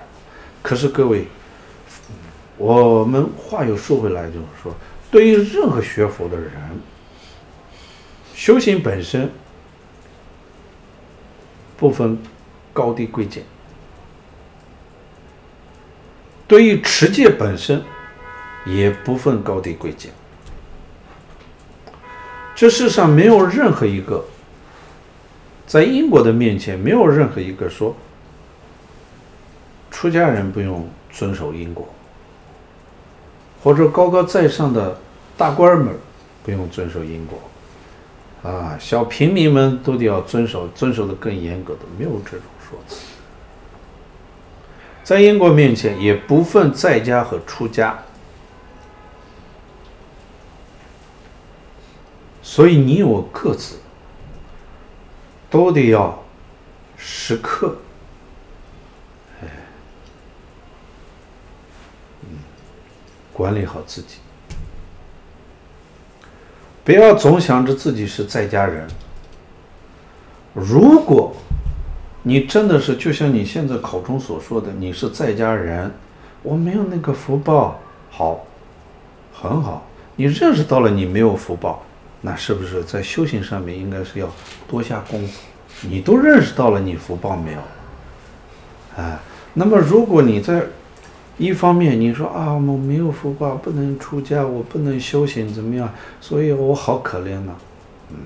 可是各位，我们话又说回来，就是说，对于任何学佛的人，修行本身不分高低贵贱，对于持戒本身也不分高低贵贱。这世上没有任何一个，在因果的面前，没有任何一个说，出家人不用遵守因果，或者高高在上的大官们不用遵守因果，啊，小平民们都得要遵守，遵守的更严格的，没有这种说辞。在因果面前，也不分在家和出家。所以你我各自都得要时刻，哎，嗯，管理好自己，不要总想着自己是在家人。如果你真的是就像你现在口中所说的，你是在家人，我没有那个福报，好，很好，你认识到了你没有福报。那是不是在修行上面应该是要多下功夫？你都认识到了你福报没有？啊，那么如果你在一方面你说啊，我没有福报，不能出家，我不能修行，怎么样？所以我好可怜呐。嗯，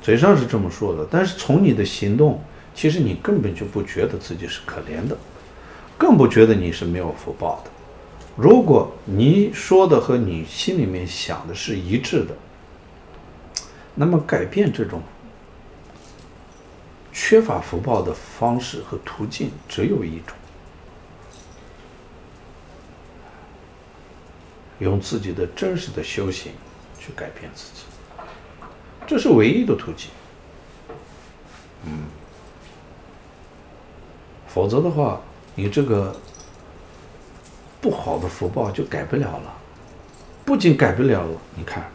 嘴上是这么说的，但是从你的行动，其实你根本就不觉得自己是可怜的，更不觉得你是没有福报的。如果你说的和你心里面想的是一致的。那么改变这种缺乏福报的方式和途径只有一种，用自己的真实的修行去改变自己，这是唯一的途径。嗯，否则的话，你这个不好的福报就改不了了，不仅改不了了，你看。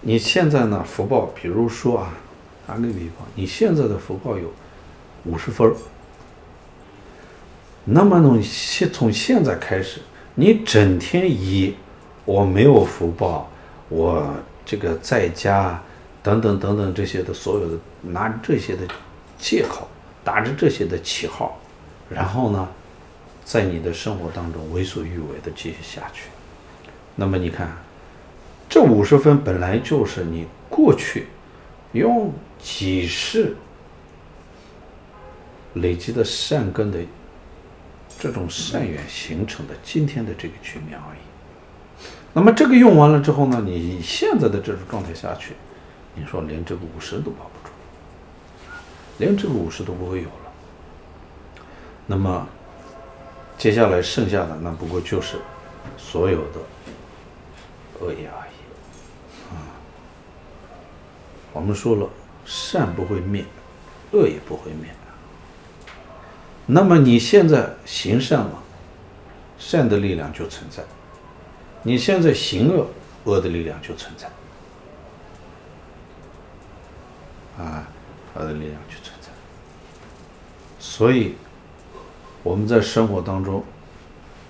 你现在呢？福报，比如说啊，打个比方，你现在的福报有五十分，那么从现从现在开始，你整天以我没有福报，我这个在家等等等等这些的所有的拿这些的借口，打着这些的旗号，然后呢，在你的生活当中为所欲为的继续下去，那么你看，这五十分本来就是你过去用几世累积的善根的这种善缘形成的今天的这个局面而已。那么这个用完了之后呢，你现在的这种状态下去，你说连这个五十都保不住，连这个五十都不会有了。那么。接下来剩下的那不过就是所有的恶业而已，啊，我们说了，善不会灭，恶也不会灭。那么你现在行善了，善的力量就存在；你现在行恶，恶的力量就存在。啊，恶的力量就存在。所以。我们在生活当中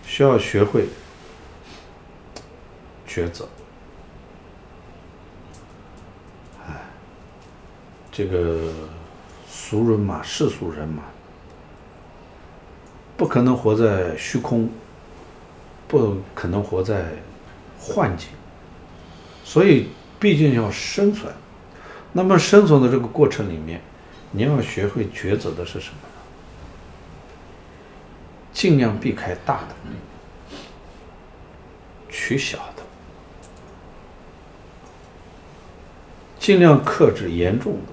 需要学会抉择。这个俗人嘛，世俗人嘛，不可能活在虚空，不可能活在幻境，所以毕竟要生存。那么生存的这个过程里面，你要学会抉择的是什么？尽量避开大的，取小的，尽量克制严重的，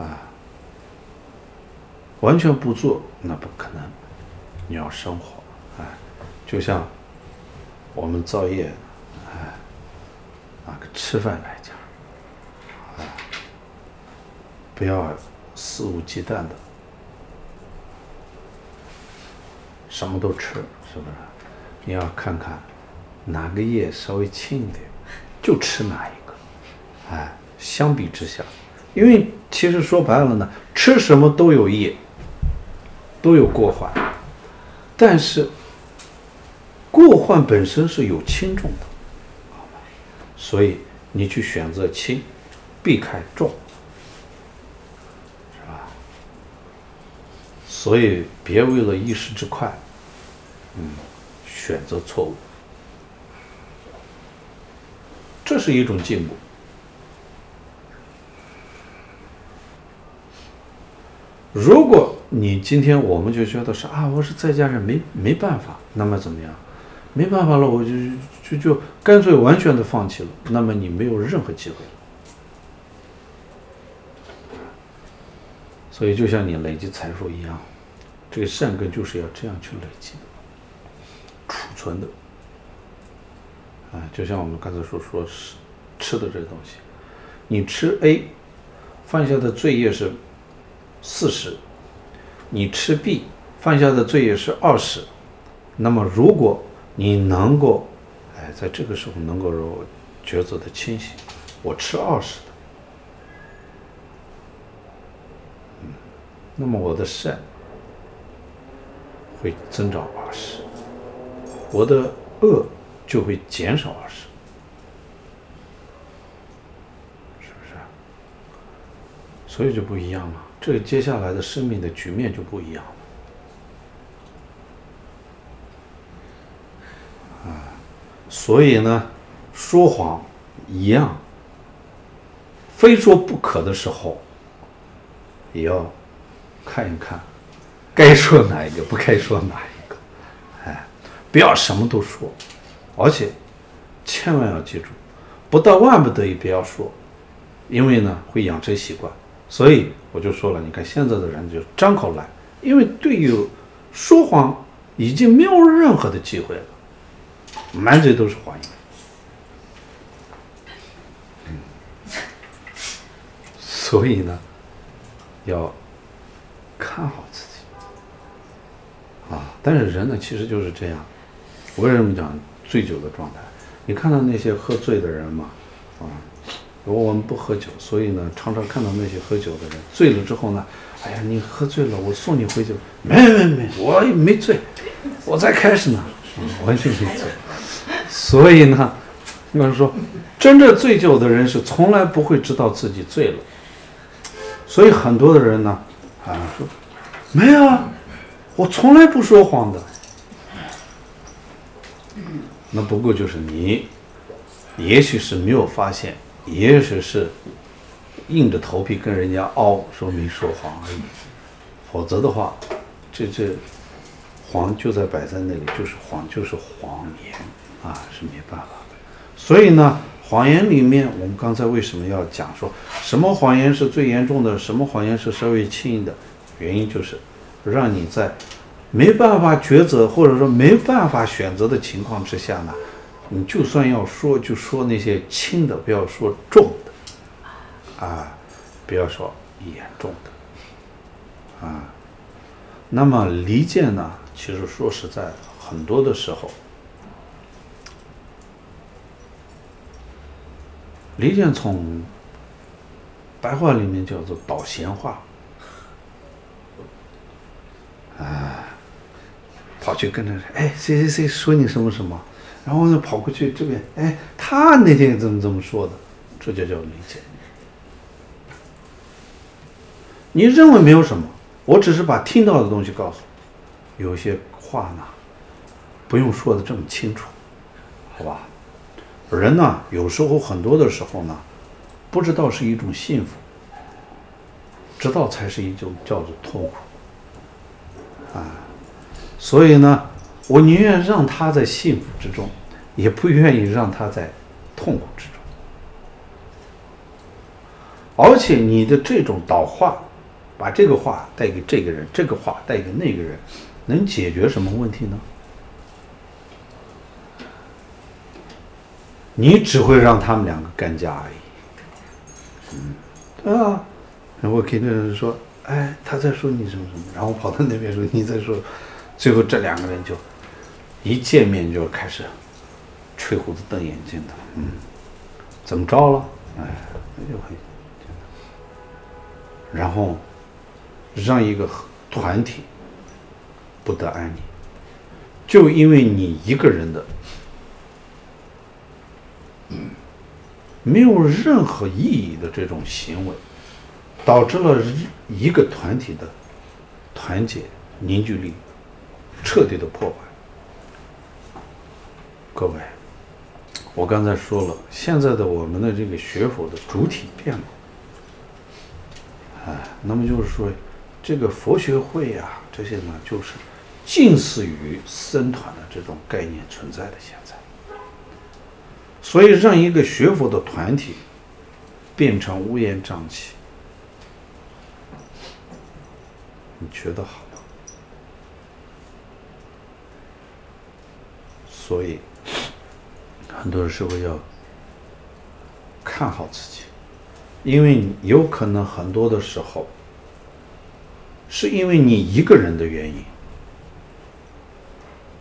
啊，完全不做那不可能。你要生活，哎，就像我们造业，哎，那个吃饭来讲，啊，不要肆无忌惮的。什么都吃，是不是？你要看看哪个业稍微轻一点，就吃哪一个。哎，相比之下，因为其实说白了呢，吃什么都有业，都有过患。但是过患本身是有轻重的，所以你去选择轻，避开重，是吧？所以别为了一时之快。嗯，选择错误，这是一种进步。如果你今天我们就觉得是啊，我是在家人，没没办法，那么怎么样？没办法了，我就就就干脆完全的放弃了。那么你没有任何机会了。所以就像你累积财富一样，这个善根就是要这样去累积。储存的，啊，就像我们刚才所说是吃的这个东西，你吃 A，犯下的罪业是四十，你吃 B，犯下的罪也是二十，那么如果你能够，哎，在这个时候能够抉择的清醒，我吃二十的，嗯，那么我的善会增长二十。我的恶就会减少二十，是不是？所以就不一样了。这个接下来的生命的局面就不一样了。啊，所以呢，说谎一样，非说不可的时候，也要看一看，该说哪一个，不该说哪一个。哎不要什么都说，而且千万要记住，不到万不得已不要说，因为呢会养成习惯。所以我就说了，你看现在的人就张口来，因为对于说谎已经没有任何的机会了，满嘴都是谎言。嗯，所以呢，要看好自己啊。但是人呢，其实就是这样。我为什么讲醉酒的状态？你看到那些喝醉的人嘛，啊，我们不喝酒，所以呢，常常看到那些喝酒的人醉了之后呢，哎呀，你喝醉了，我送你回酒。没没没，我也没醉，我才开始呢，嗯，完全没醉。所以呢，有人说，真正醉酒的人是从来不会知道自己醉了。所以很多的人呢，啊，说，没有啊，我从来不说谎的。那不过就是你，也许是没有发现，也许是硬着头皮跟人家拗说没说谎而已。否则的话，这这谎就在摆在那里，就是谎，就是谎言啊，是没办法的。所以呢，谎言里面，我们刚才为什么要讲说什么谎言是最严重的，什么谎言是稍微轻的？原因就是让你在。没办法抉择，或者说没办法选择的情况之下呢，你就算要说，就说那些轻的，不要说重的，啊，不要说严重的，啊。那么离间呢，其实说实在，很多的时候，离间从白话里面叫做倒闲话，啊。跑去跟着，哎，谁谁谁说你什么什么，然后呢跑过去这边，哎，他那天怎么怎么说的，这就叫理解。你认为没有什么，我只是把听到的东西告诉你，有些话呢，不用说的这么清楚，好吧？人呢，有时候很多的时候呢，不知道是一种幸福，知道才是一种叫做痛苦，啊。所以呢，我宁愿让他在幸福之中，也不愿意让他在痛苦之中。而且你的这种导话，把这个话带给这个人，这个话带给那个人，能解决什么问题呢？你只会让他们两个干架而已。嗯，对啊，然后我给那人说，哎，他在说你什么什么，然后跑到那边说你在说。最后这两个人就一见面就开始吹胡子瞪眼睛的，嗯，怎么着了？哎，那就很，然后让一个团体不得安宁，就因为你一个人的，嗯，没有任何意义的这种行为，导致了一个团体的团结凝聚力。彻底的破坏。各位，我刚才说了，现在的我们的这个学佛的主体变了，哎，那么就是说，这个佛学会呀、这些呢，就是近似于僧团的这种概念存在的现在。所以，让一个学佛的团体变成乌烟瘴气，你觉得好吗？所以，很多时候要看好自己，因为有可能很多的时候，是因为你一个人的原因，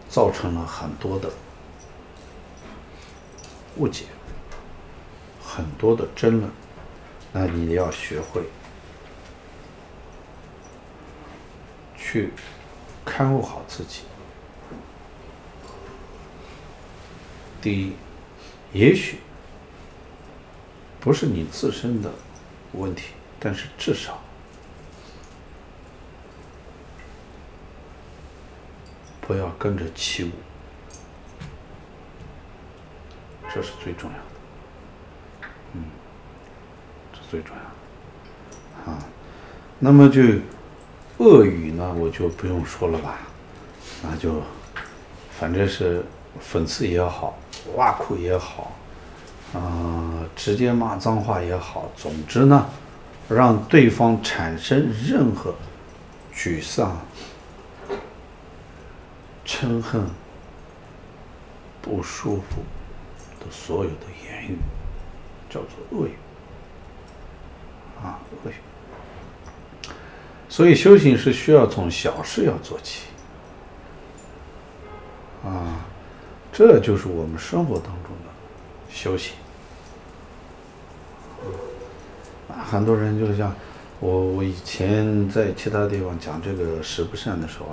造成了很多的误解，很多的争论，那你要学会去看护好自己。第一，也许不是你自身的问题，但是至少不要跟着起舞，这是最重要的。嗯，这最重要的。啊，那么就恶语呢，我就不用说了吧，那就反正是讽刺也好。挖苦也好，啊、直接骂脏话也好，总之呢，让对方产生任何沮丧、嗔恨、不舒服的所有的言语，叫做恶语，啊，恶语。所以修行是需要从小事要做起，啊。这就是我们生活当中的修行很多人就是像我，我以前在其他地方讲这个十不善的时候，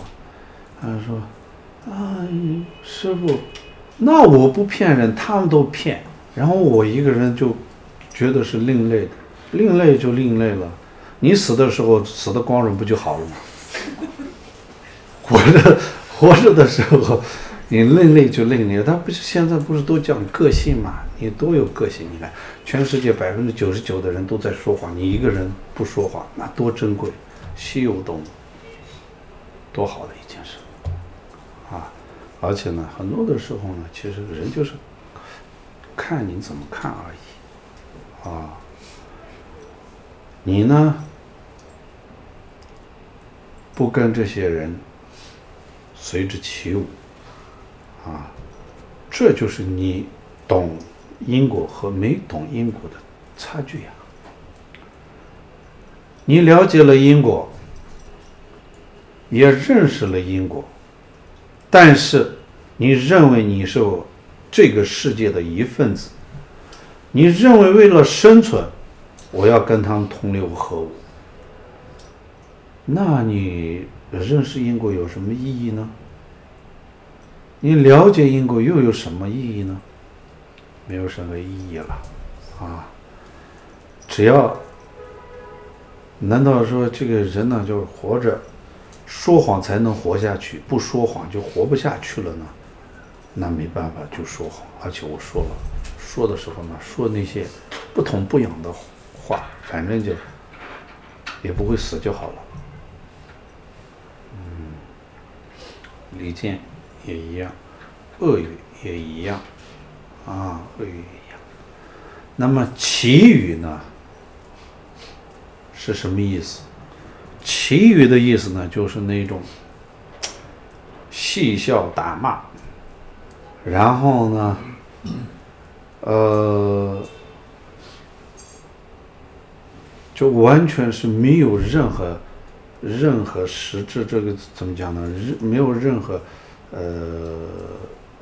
他说：“啊，师傅，那我不骗人，他们都骗，然后我一个人就觉得是另类的，另类就另类了。你死的时候死的光荣不就好了吗？[LAUGHS] 活着活着的时候。”你另类就另类，他不是现在不是都讲个性嘛？你多有个性，你看，全世界百分之九十九的人都在说谎，你一个人不说谎，那多珍贵，稀有动物，多好的一件事，啊！而且呢，很多的时候呢，其实人就是看你怎么看而已，啊，你呢，不跟这些人随之起舞。啊，这就是你懂因果和没懂因果的差距呀。你了解了因果，也认识了因果，但是你认为你是这个世界的一份子，你认为为了生存，我要跟他们同流合污，那你认识因果有什么意义呢？你了解因果又有什么意义呢？没有什么意义了，啊！只要，难道说这个人呢，就是活着，说谎才能活下去，不说谎就活不下去了呢？那没办法，就说谎。而且我说了，说的时候呢，说那些不痛不痒的话，反正就也不会死就好了。嗯，李健。也一样，恶语也一样，啊，恶语也一样。那么其余呢？是什么意思？其余的意思呢，就是那种戏笑打骂，然后呢，呃，就完全是没有任何任何实质，这个怎么讲呢？没有任何。呃，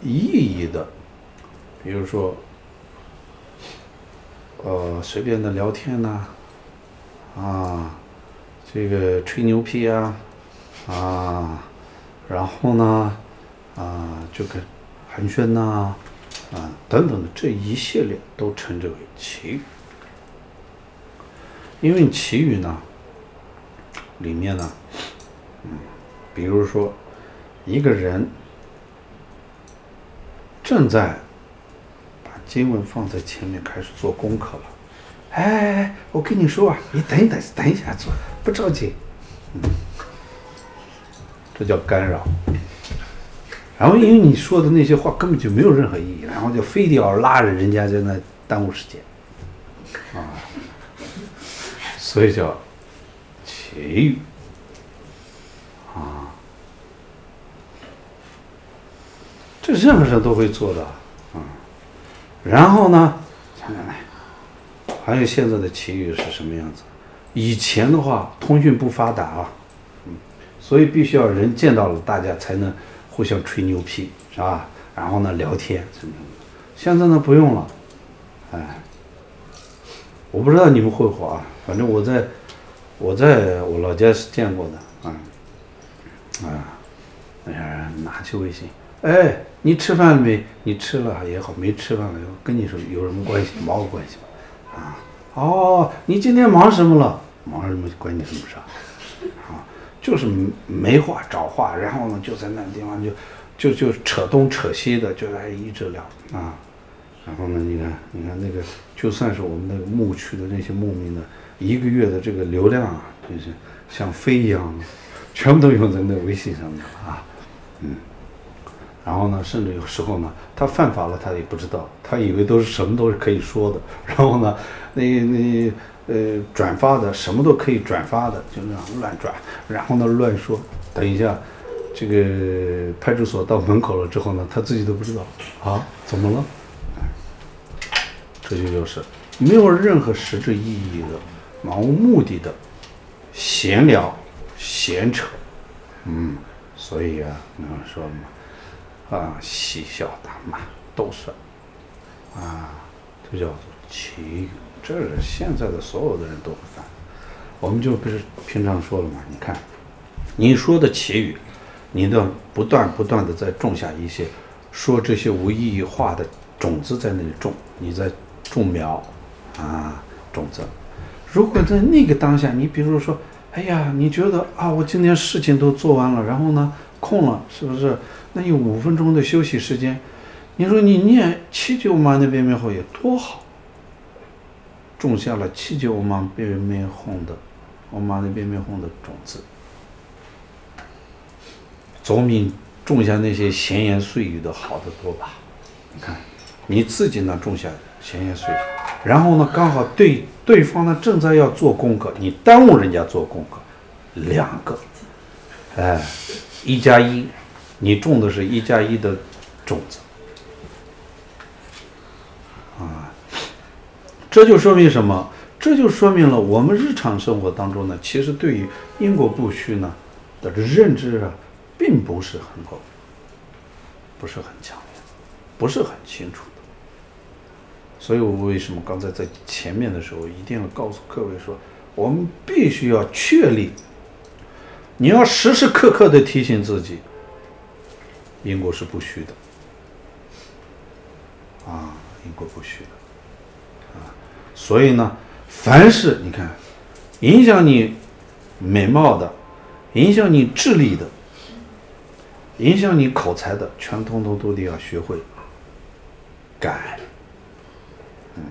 意义的，比如说，呃，随便的聊天呐，啊，这个吹牛皮啊，啊，然后呢，啊，这个寒暄呐，啊，等等的这一系列都称之为奇语，因为綺语呢，里面呢，嗯，比如说。一个人正在把经文放在前面开始做功课了，哎，我跟你说啊，你等一等，等一下做，不着急，嗯，这叫干扰。然后因为你说的那些话根本就没有任何意义，然后就非得要拉着人家在那耽误时间，啊，所以叫奇语。任何人都会做的，啊、嗯，然后呢，看看来，还有现在的情侣是什么样子？以前的话，通讯不发达啊，嗯，所以必须要人见到了，大家才能互相吹牛皮，是吧？然后呢，聊天什么什么。现在呢，不用了，哎，我不知道你们会不会啊，反正我在，我在我老家是见过的，啊、嗯，啊，哎呀，拿起微信。哎，你吃饭没？你吃了也好，没吃饭了，跟你说有什么关系？毛关系吗？啊，哦，你今天忙什么了？忙什么？关你什么事？啊，就是没话找话，然后呢，就在那地方就就就扯东扯西的，就来一直聊啊。然后呢，你看，你看那个，就算是我们那个牧区的那些牧民的，一个月的这个流量啊，就是像飞一样，全部都用在那微信上面了啊，嗯。然后呢，甚至有时候呢，他犯法了，他也不知道，他以为都是什么都是可以说的。然后呢，那那呃转发的什么都可以转发的，就那样乱转。然后呢，乱说。等一下，这个派出所到门口了之后呢，他自己都不知道啊，怎么了？这就就是没有任何实质意义的、漫无目的的闲聊、闲扯。嗯，所以啊，你看说嘛。啊，嬉笑打骂都算，啊，这叫做綺语。这是现在的所有的人都会犯。我们就不是平常说了嘛？你看，你说的奇语，你的不断不断的在种下一些说这些无意义话的种子在那里种，你在种苗啊，种子。如果在那个当下，你比如说，哎呀，你觉得啊，我今天事情都做完了，然后呢，空了，是不是？那有五分钟的休息时间，你说你念七九万的变灭后也多好，种下了七九万变灭后的，我妈的变灭后的种子，总比种下那些闲言碎语的好得多吧？你看，你自己呢种下闲言碎语，然后呢刚好对。对方呢正在要做功课，你耽误人家做功课，两个，哎，一加一，你种的是一加一的种子，啊，这就说明什么？这就说明了我们日常生活当中呢，其实对于因果不虚呢的认知啊，并不是很够，不是很强烈，不是很清楚。所以我为什么刚才在前面的时候一定要告诉各位说，我们必须要确立，你要时时刻刻的提醒自己，因果是不虚的，啊，因果不虚的，啊，所以呢，凡是你看，影响你美貌的，影响你智力的，影响你口才的，全通通都得要学会改。嗯，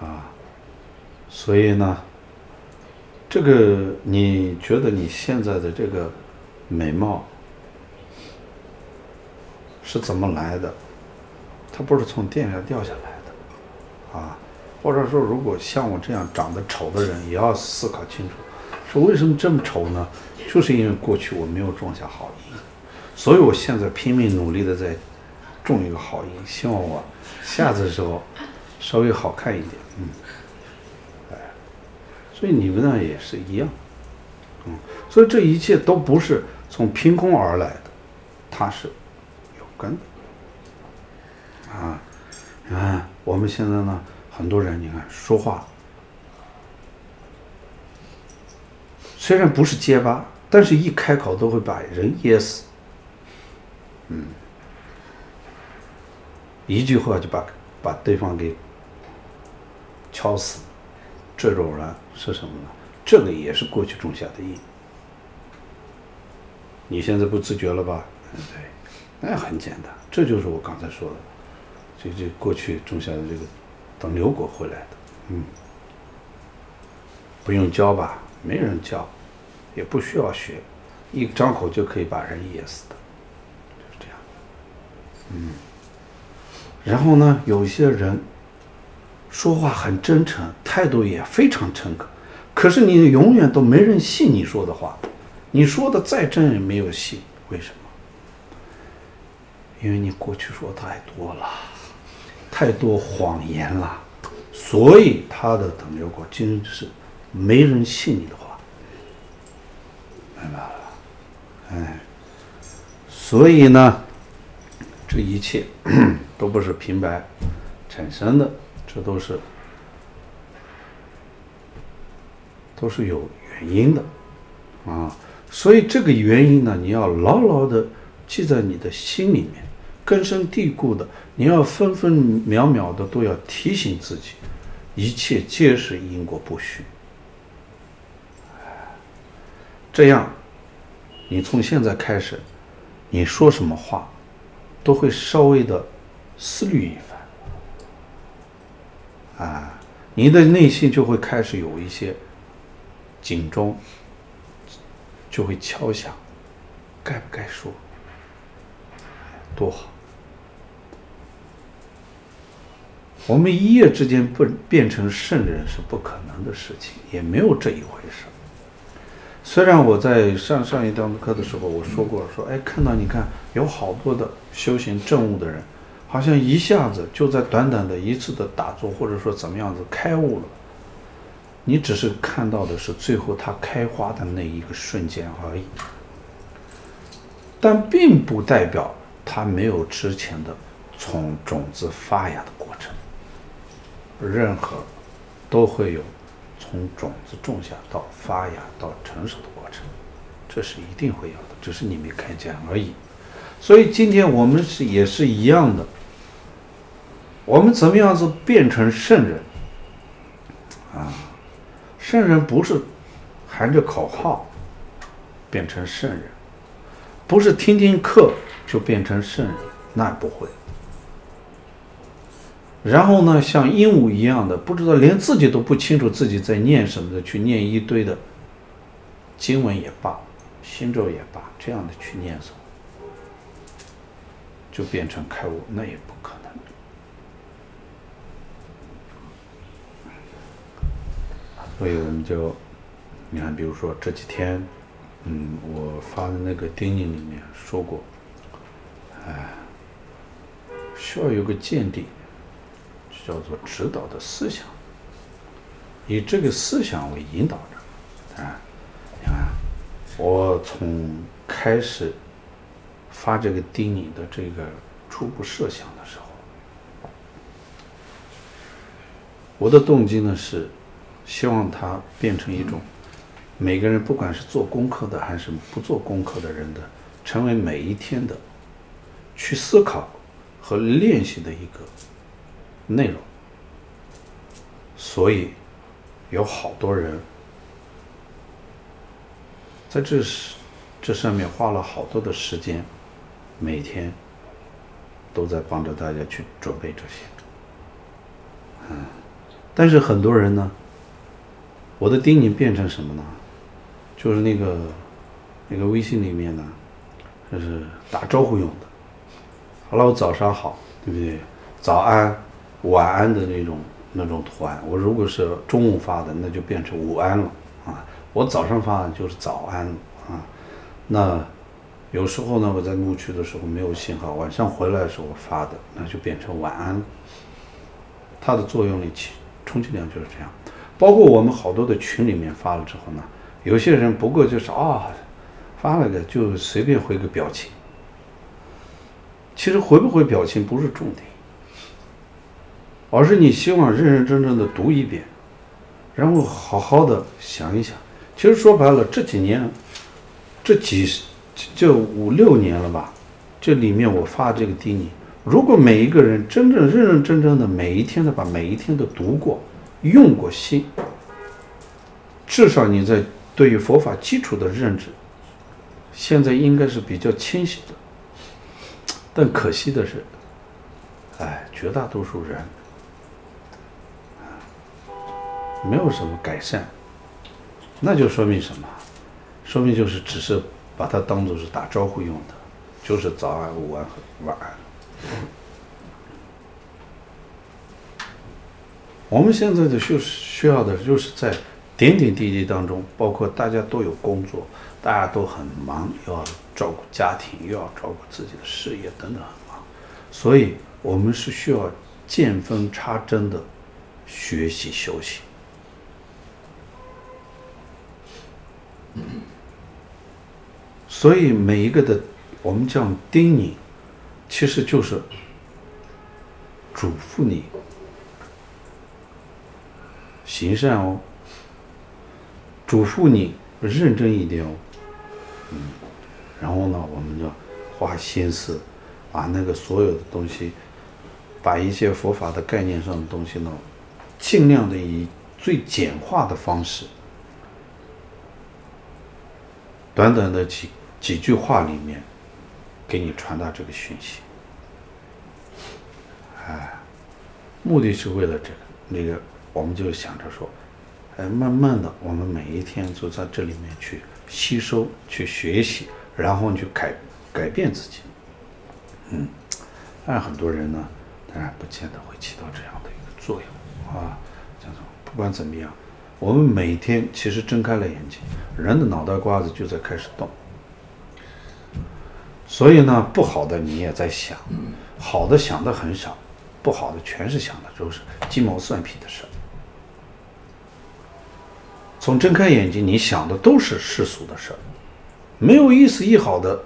啊所以呢，这个你觉得你现在的这个美貌。是怎么来的？它不是从天上掉下来的，啊，或者说，如果像我这样长得丑的人，也要思考清楚，说为什么这么丑呢？就是因为过去我没有种下好因，所以我现在拼命努力的在种一个好因，希望我下次的时候稍微好看一点，嗯。哎所以你们呢也是一样，嗯，所以这一切都不是从凭空而来的，它是有根的，啊，你看我们现在呢，很多人你看说话，虽然不是结巴，但是一开口都会把人噎死，嗯，一句话就把把对方给敲死。这种人是什么呢？这个也是过去种下的因。你现在不自觉了吧？对，那很简单，这就是我刚才说的，这这过去种下的这个，等流果回来的。嗯，不用教吧？没人教，也不需要学，一张口就可以把人噎死的，就是这样。嗯，然后呢，有些人。说话很真诚，态度也非常诚恳，可是你永远都没人信你说的话，你说的再真也没有信，为什么？因为你过去说太多了，太多谎言了，所以他的等流果真是没人信你的话，明白了？哎，所以呢，这一切 [CLEARS THROAT] 都不是平白产生的。这都是都是有原因的啊，所以这个原因呢，你要牢牢的记在你的心里面，根深蒂固的，你要分分秒秒的都要提醒自己，一切皆是因果不虚。这样，你从现在开始，你说什么话，都会稍微的思虑一番。啊，你的内心就会开始有一些警钟，就会敲响，该不该说？多好！我们一夜之间不变成圣人是不可能的事情，也没有这一回事。虽然我在上上一堂课的时候我说过，说哎，看到你看有好多的修行证悟的人。好像一下子就在短短的一次的打坐，或者说怎么样子开悟了。你只是看到的是最后它开花的那一个瞬间而已，但并不代表它没有之前的从种子发芽的过程，任何都会有从种子种下到发芽到成熟的过程，这是一定会有的，只是你没看见而已。所以今天我们是也是一样的，我们怎么样子变成圣人啊？圣人不是喊着口号变成圣人，不是听听课就变成圣人，那不会。然后呢，像鹦鹉一样的，不知道连自己都不清楚自己在念什么的，去念一堆的经文也罢，心咒也罢，这样的去念诵，就变成开悟，那也不可能。所以我们就，你看，比如说这几天，嗯，我发的那个叮咛里面说过，哎，需要有个见地。叫做指导的思想，以这个思想为引导着，啊，你看，我从开始发这个叮咛的这个初步设想的时候，我的动机呢是希望它变成一种每个人不管是做功课的还是不做功课的人的，成为每一天的去思考和练习的一个。内容，所以有好多人在这这上面花了好多的时间，每天都在帮着大家去准备这些。嗯，但是很多人呢，我的叮咛变成什么呢？就是那个那个微信里面呢，就是打招呼用的。哈喽，早上好，对不对？早安。晚安的那种那种图案，我如果是中午发的，那就变成午安了啊。我早上发的就是早安啊。那有时候呢，我在牧区的时候没有信号，晚上回来的时候发的，那就变成晚安了。它的作用力起充其量就是这样。包括我们好多的群里面发了之后呢，有些人不过就是啊、发了个就随便回个表情。其实回不回表情不是重点。而是你希望认认真真的读一遍，然后好好的想一想。其实说白了，这几年，这几十这五六年了吧，这里面我发这个叮咛，如果每一个人真正认认真真的每一天的把每一天都读过，用过心，至少你在对于佛法基础的认知，现在应该是比较清晰的。但可惜的是，哎，绝大多数人。没有什么改善，那就说明什么？说明就是只是把它当做是打招呼用的，就是早安、午安和晚安。我们现在的就是需要的就是在点点滴滴当中，包括大家都有工作，大家都很忙，要照顾家庭，又要照顾自己的事业等等，很忙，所以我们是需要见缝插针的学习修行。所以每一个的，我们叫叮咛，其实就是嘱咐你行善哦，嘱咐你认真一点哦，嗯，然后呢，我们就花心思把那个所有的东西，把一些佛法的概念上的东西呢，尽量的以最简化的方式。短短的几几句话里面，给你传达这个讯息，哎，目的是为了这个，那个我们就想着说，哎，慢慢的，我们每一天就在这里面去吸收、去学习，然后去改改变自己。嗯，但很多人呢，当然不见得会起到这样的一个作用啊。这种不管怎么样。我们每天其实睁开了眼睛，人的脑袋瓜子就在开始动。所以呢，不好的你也在想，好的想的很少，不好的全是想的都是鸡毛蒜皮的事儿。从睁开眼睛，你想的都是世俗的事儿，没有一丝一毫的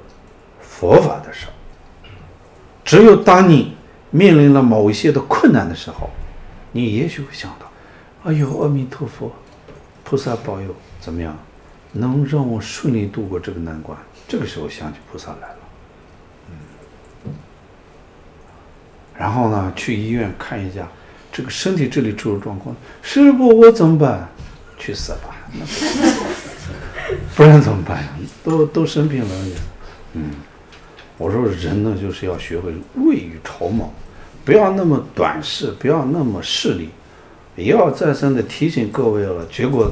佛法的事儿。只有当你面临了某一些的困难的时候，你也许会想到，哎呦，阿弥陀佛，菩萨保佑，怎么样，能让我顺利度过这个难关？这个时候想起菩萨来了，嗯，然后呢，去医院看一下这个身体这里出了状况，师傅我怎么办？去死吧，那 [LAUGHS] 不然怎么办呀？都都生病了，嗯，我说人呢，就是要学会未雨绸缪。不要那么短视，不要那么势利，也要再三的提醒各位了。结果，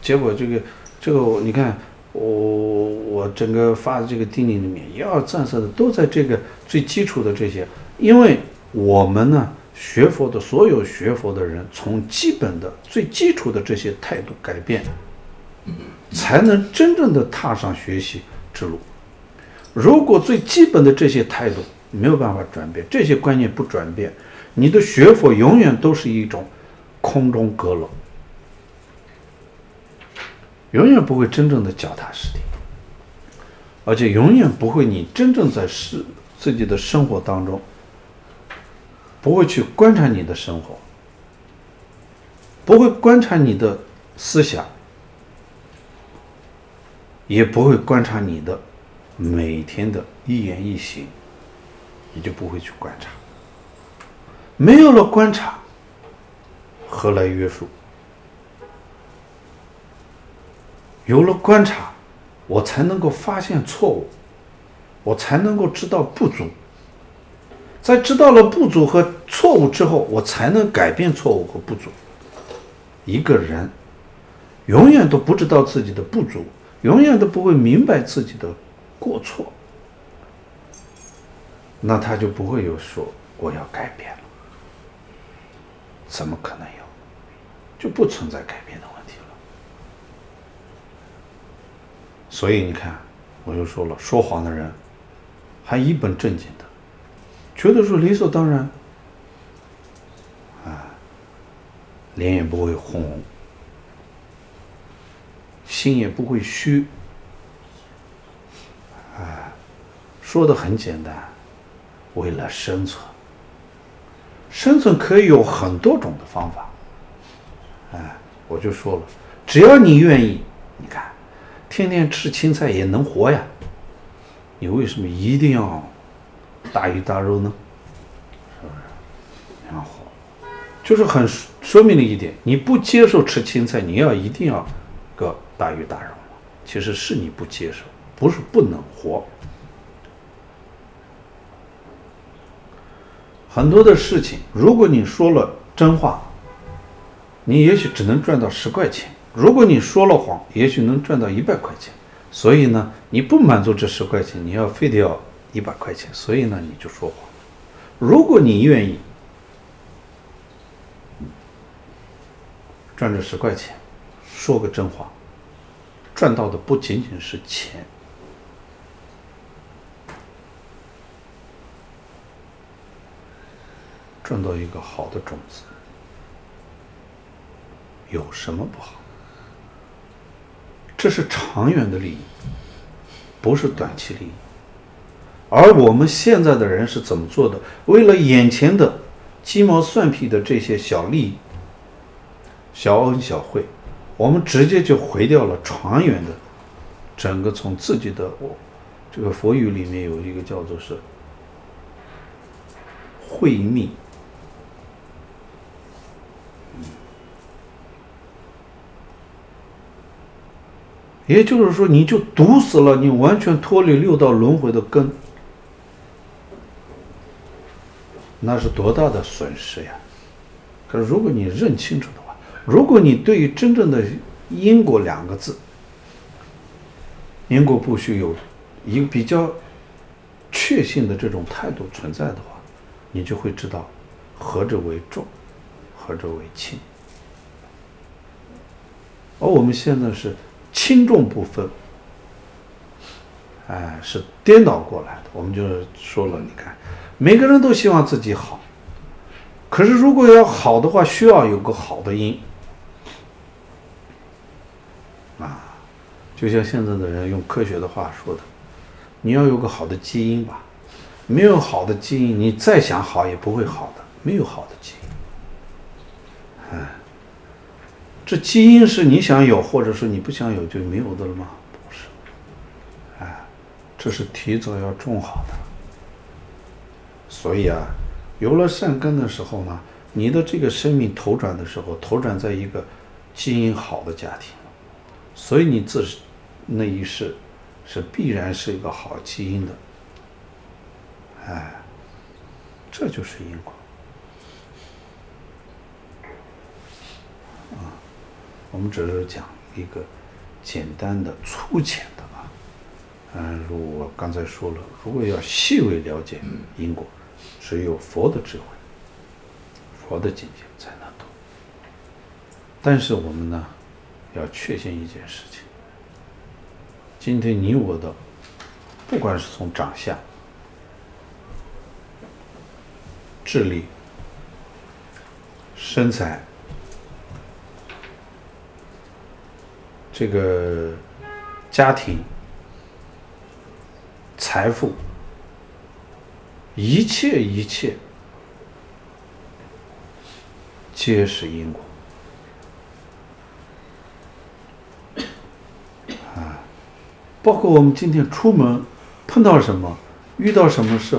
结果这个这个，你看我我整个发的这个叮咛里面，也要再三的都在这个最基础的这些，因为我们呢学佛的所有学佛的人，从基本的最基础的这些态度改变，才能真正的踏上学习之路。如果最基本的这些态度，没有办法转变，这些观念不转变，你的学佛永远都是一种空中阁楼，永远不会真正的脚踏实地，而且永远不会你真正在是自己的生活当中，不会去观察你的生活，不会观察你的思想，也不会观察你的每天的一言一行。你就不会去观察，没有了观察，何来约束？有了观察，我才能够发现错误，我才能够知道不足。在知道了不足和错误之后，我才能改变错误和不足。一个人永远都不知道自己的不足，永远都不会明白自己的过错。那他就不会有说我要改变了，怎么可能有？就不存在改变的问题了。所以你看，我就说了，说谎的人还一本正经的，觉得说理所当然，啊，脸也不会红，心也不会虚，啊，说的很简单。为了生存，生存可以有很多种的方法。哎，我就说了，只要你愿意，你看，天天吃青菜也能活呀。你为什么一定要大鱼大肉呢？是不是？然后，就是很说明了一点：你不接受吃青菜，你要一定要个大鱼大肉。其实是你不接受，不是不能活。很多的事情，如果你说了真话，你也许只能赚到十块钱；如果你说了谎，也许能赚到一百块钱。所以呢，你不满足这十块钱，你要非得要一百块钱，所以呢，你就说谎。如果你愿意赚这十块钱，说个真话，赚到的不仅仅是钱。赚到一个好的种子，有什么不好？这是长远的利益，不是短期利益。而我们现在的人是怎么做的？为了眼前的鸡毛蒜皮的这些小利益、小恩小惠，我们直接就毁掉了长远的整个从自己的我。这个佛语里面有一个叫做是慧命。也就是说，你就堵死了，你完全脱离六道轮回的根，那是多大的损失呀！可是如果你认清楚的话，如果你对于真正的因果两个字，因果不虚有一个比较确信的这种态度存在的话，你就会知道何者为重，何者为轻。而我们现在是。轻重不分，哎，是颠倒过来的。我们就说了，你看，每个人都希望自己好，可是如果要好的话，需要有个好的因，啊，就像现在的人用科学的话说的，你要有个好的基因吧，没有好的基因，你再想好也不会好的。没有好的基因，哎，这基因是你想有，或者说你不想有就没有的了吗？这是提早要种好的。所以啊，有了善根的时候呢，你的这个生命投转的时候，投转在一个基因好的家庭，所以你自那一世是必然是一个好基因的。哎，这就是因果。啊，我们只是讲一个简单的、粗浅。嗯，如我刚才说了，如果要细微了解因果，只有佛的智慧、佛的境界才能懂。但是我们呢，要确信一件事情：今天你我的，不管是从长相，智力、身材，这个家庭、财富，一切一切，皆是因果。啊，包括我们今天出门碰到什么，遇到什么事，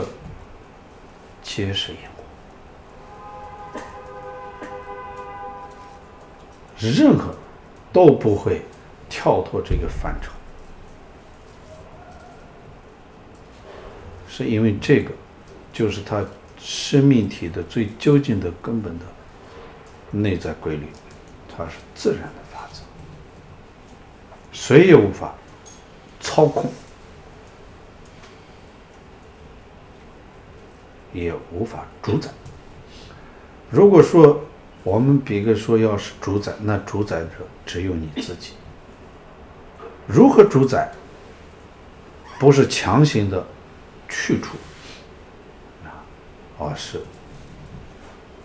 皆是因果。任何都不会跳脱这个范畴，是因为这个就是他生命体的最究竟的根本的内在规律，它是自然的法则，谁也无法操控，也无法主宰。如果说，我们比个说，要是主宰，那主宰者只有你自己。如何主宰？不是强行的去处啊，而是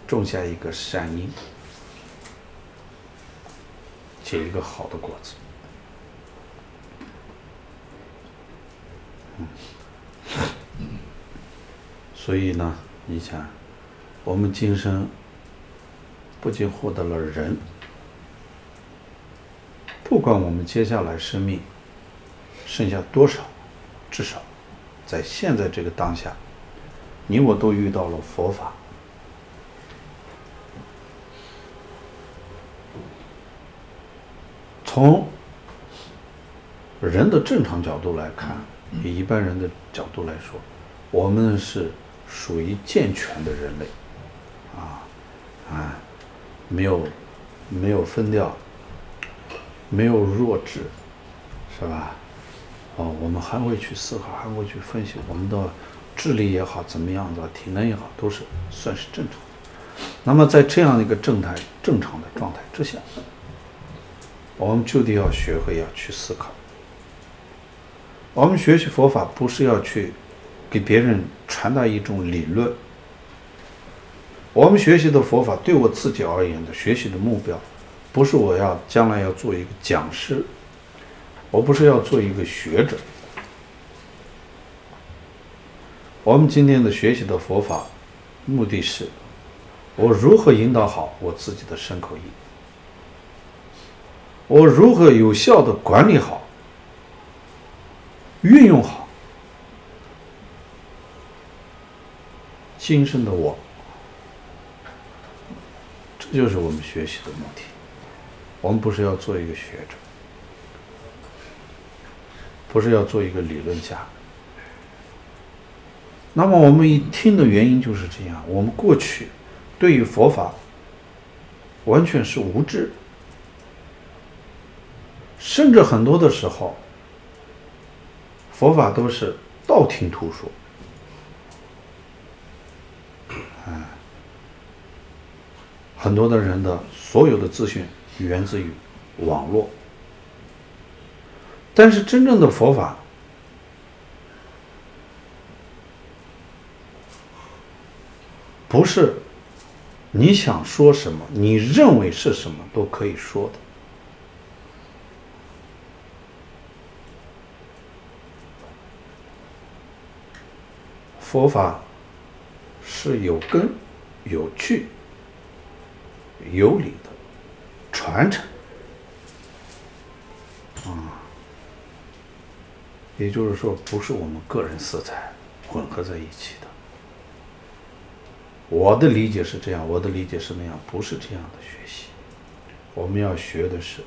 种下一个善因，结一个好的果子。嗯，所以呢，你想，我们今生。不仅获得了人，不管我们接下来生命剩下多少，至少在现在这个当下，你我都遇到了佛法。从人的正常角度来看，以一般人的角度来说，我们是属于健全的人类，啊，啊。没有，没有分掉，没有弱智，是吧？哦，我们还会去思考，还会去分析，我们的智力也好，怎么样的体能也好，都是算是正常的。那么在这样的一个正态、正常的状态之下，我们就得要学会要去思考。我们学习佛法不是要去给别人传达一种理论。我们学习的佛法，对我自己而言的学习的目标，不是我要将来要做一个讲师，我不是要做一个学者。我们今天的学习的佛法，目的是，我如何引导好我自己的身口意，我如何有效的管理好，运用好今生的我。这就是我们学习的目的。我们不是要做一个学者，不是要做一个理论家。那么我们一听的原因就是这样：我们过去对于佛法完全是无知，甚至很多的时候，佛法都是道听途说。很多的人的所有的资讯源自于网络，但是真正的佛法不是你想说什么，你认为是什么都可以说的。佛法是有根、有据、有理的传承。啊，也就是说，不是我们个人色彩混合在一起的。我的理解是这样，我的理解是那样，不是这样的学习。我们要学的是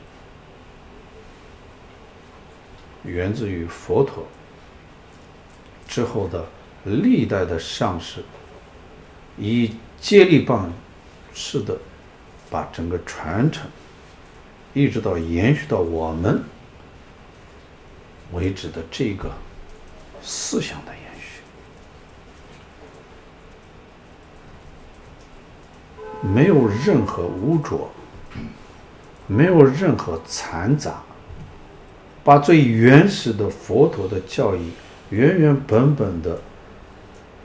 源自于佛陀之后的历代的上师，以接力棒式的把整个传承，一直到延续到我们。为止的这个思想的延续，没有任何污浊，没有任何残杂，把最原始的佛陀的教义原原本本的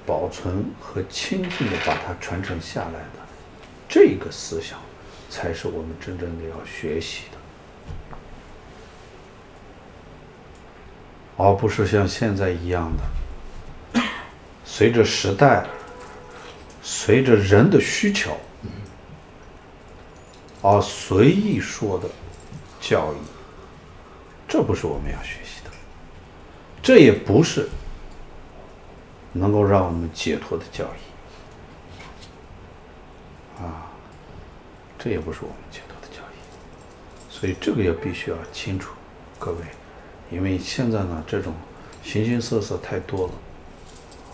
保存和清净的把它传承下来的这个思想，才是我们真正的要学习的。而不是像现在一样的，随着时代，随着人的需求，而随意说的教义，这不是我们要学习的，这也不是能够让我们解脱的教义，啊，这也不是我们解脱的教义，所以这个也必须要清楚，各位。因为现在呢，这种形形色色太多了，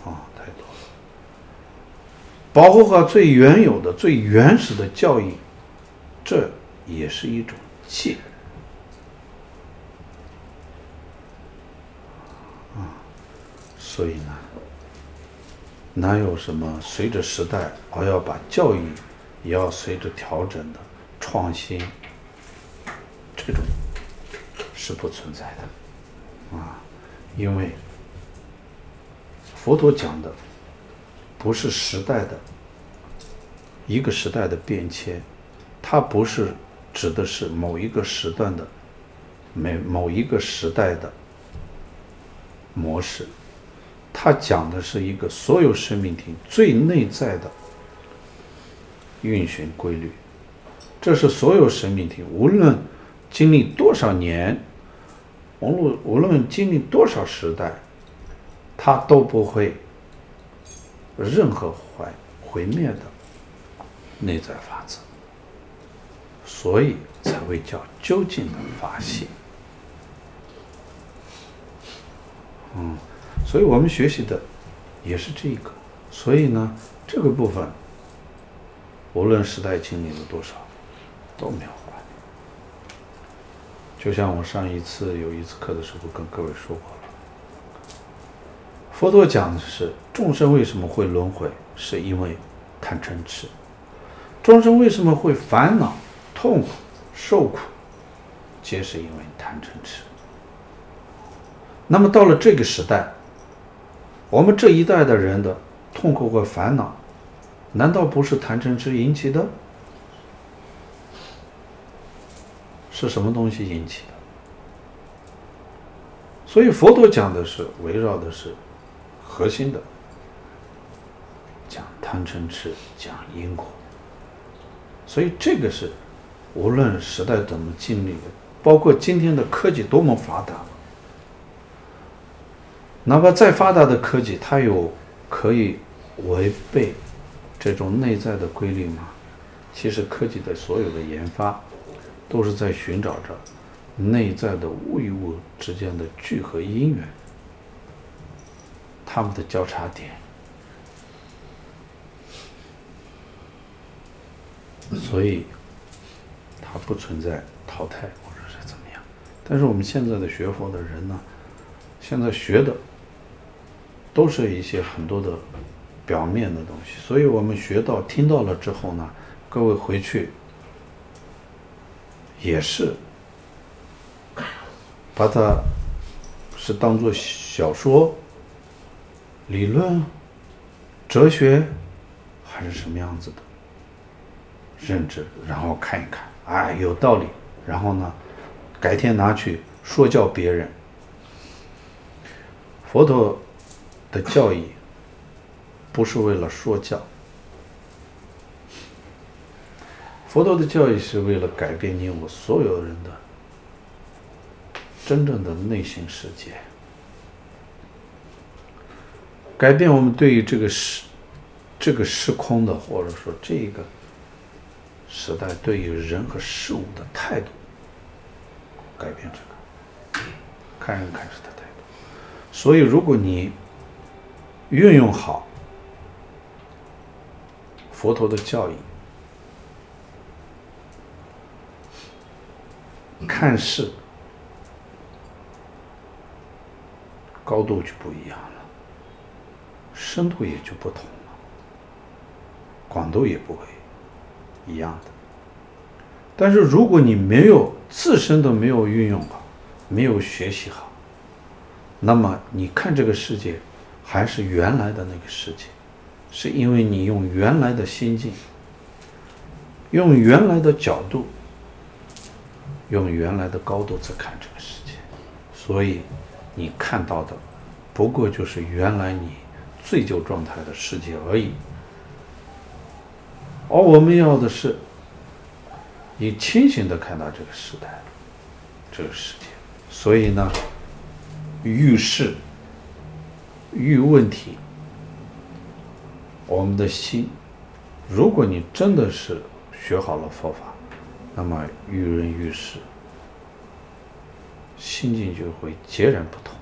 啊，太多了。保护好最原有的、最原始的教义，这也是一种戒。啊，所以呢，哪有什么随着时代而要把教育也要随着调整的创新，这种是不存在的。啊，因为佛陀讲的不是时代的一个时代的变迁，它不是指的是某一个时段的每某一个时代的模式，它讲的是一个所有生命体最内在的运行规律，这是所有生命体无论经历多少年。无论无论经历多少时代，它都不会任何毁毁灭的内在法则，所以才会叫究竟的法性。嗯，所以我们学习的也是这个，所以呢，这个部分无论时代经历了多少，都没有。就像我上一次有一次课的时候跟各位说过了，佛陀讲的是众生为什么会轮回，是因为贪嗔痴；众生为什么会烦恼、痛苦、受苦，皆是因为贪嗔痴。那么到了这个时代，我们这一代的人的痛苦和烦恼，难道不是贪嗔痴引起的？是什么东西引起的？所以佛陀讲的是围绕的是核心的，讲贪嗔痴，讲因果。所以这个是无论时代怎么经历，包括今天的科技多么发达，哪怕再发达的科技，它有可以违背这种内在的规律吗？其实科技的所有的研发。都是在寻找着内在的物与物之间的聚合因缘，它们的交叉点，所以它不存在淘汰或者是怎么样。但是我们现在的学佛的人呢，现在学的都是一些很多的表面的东西，所以我们学到听到了之后呢，各位回去。也是，把它是当做小说、理论、哲学，还是什么样子的认知，然后看一看，哎，有道理，然后呢，改天拿去说教别人。佛陀的教义不是为了说教。佛陀的教义是为了改变你我所有人的真正的内心世界，改变我们对于这个时这个时空的，或者说这个时代对于人和事物的态度，改变这个看人看事的态度。所以，如果你运用好佛陀的教义。看事高度就不一样了，深度也就不同了，广度也不会一样的。但是如果你没有自身都没有运用好，没有学习好，那么你看这个世界还是原来的那个世界，是因为你用原来的心境，用原来的角度。用原来的高度在看这个世界，所以你看到的不过就是原来你醉酒状态的世界而已。而我们要的是你清醒的看到这个时代，这个世界。所以呢，遇事遇问题，我们的心，如果你真的是学好了佛法。那么遇人遇事，心境就会截然不同，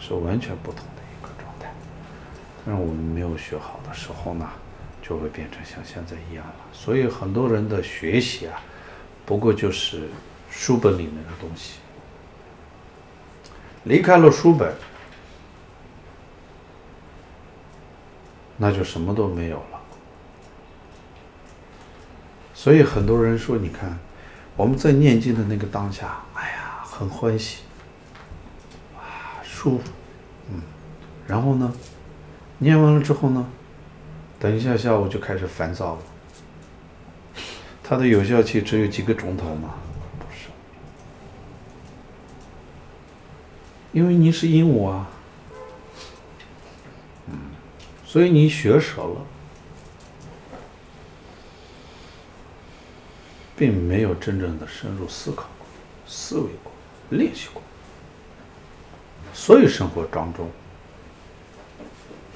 是完全不同的一个状态。但是我们没有学好的时候呢，就会变成像现在一样了。所以很多人的学习啊，不过就是书本里面的东西，离开了书本，那就什么都没有了。所以很多人说，你看，我们在念经的那个当下，哎呀，很欢喜，哇，舒服，嗯，然后呢，念完了之后呢，等一下下午就开始烦躁了。它的有效期只有几个钟头吗？不是，因为你是鹦鹉啊，嗯，所以你学舌了。并没有真正的深入思考过、思维过、练习过，所以生活当中，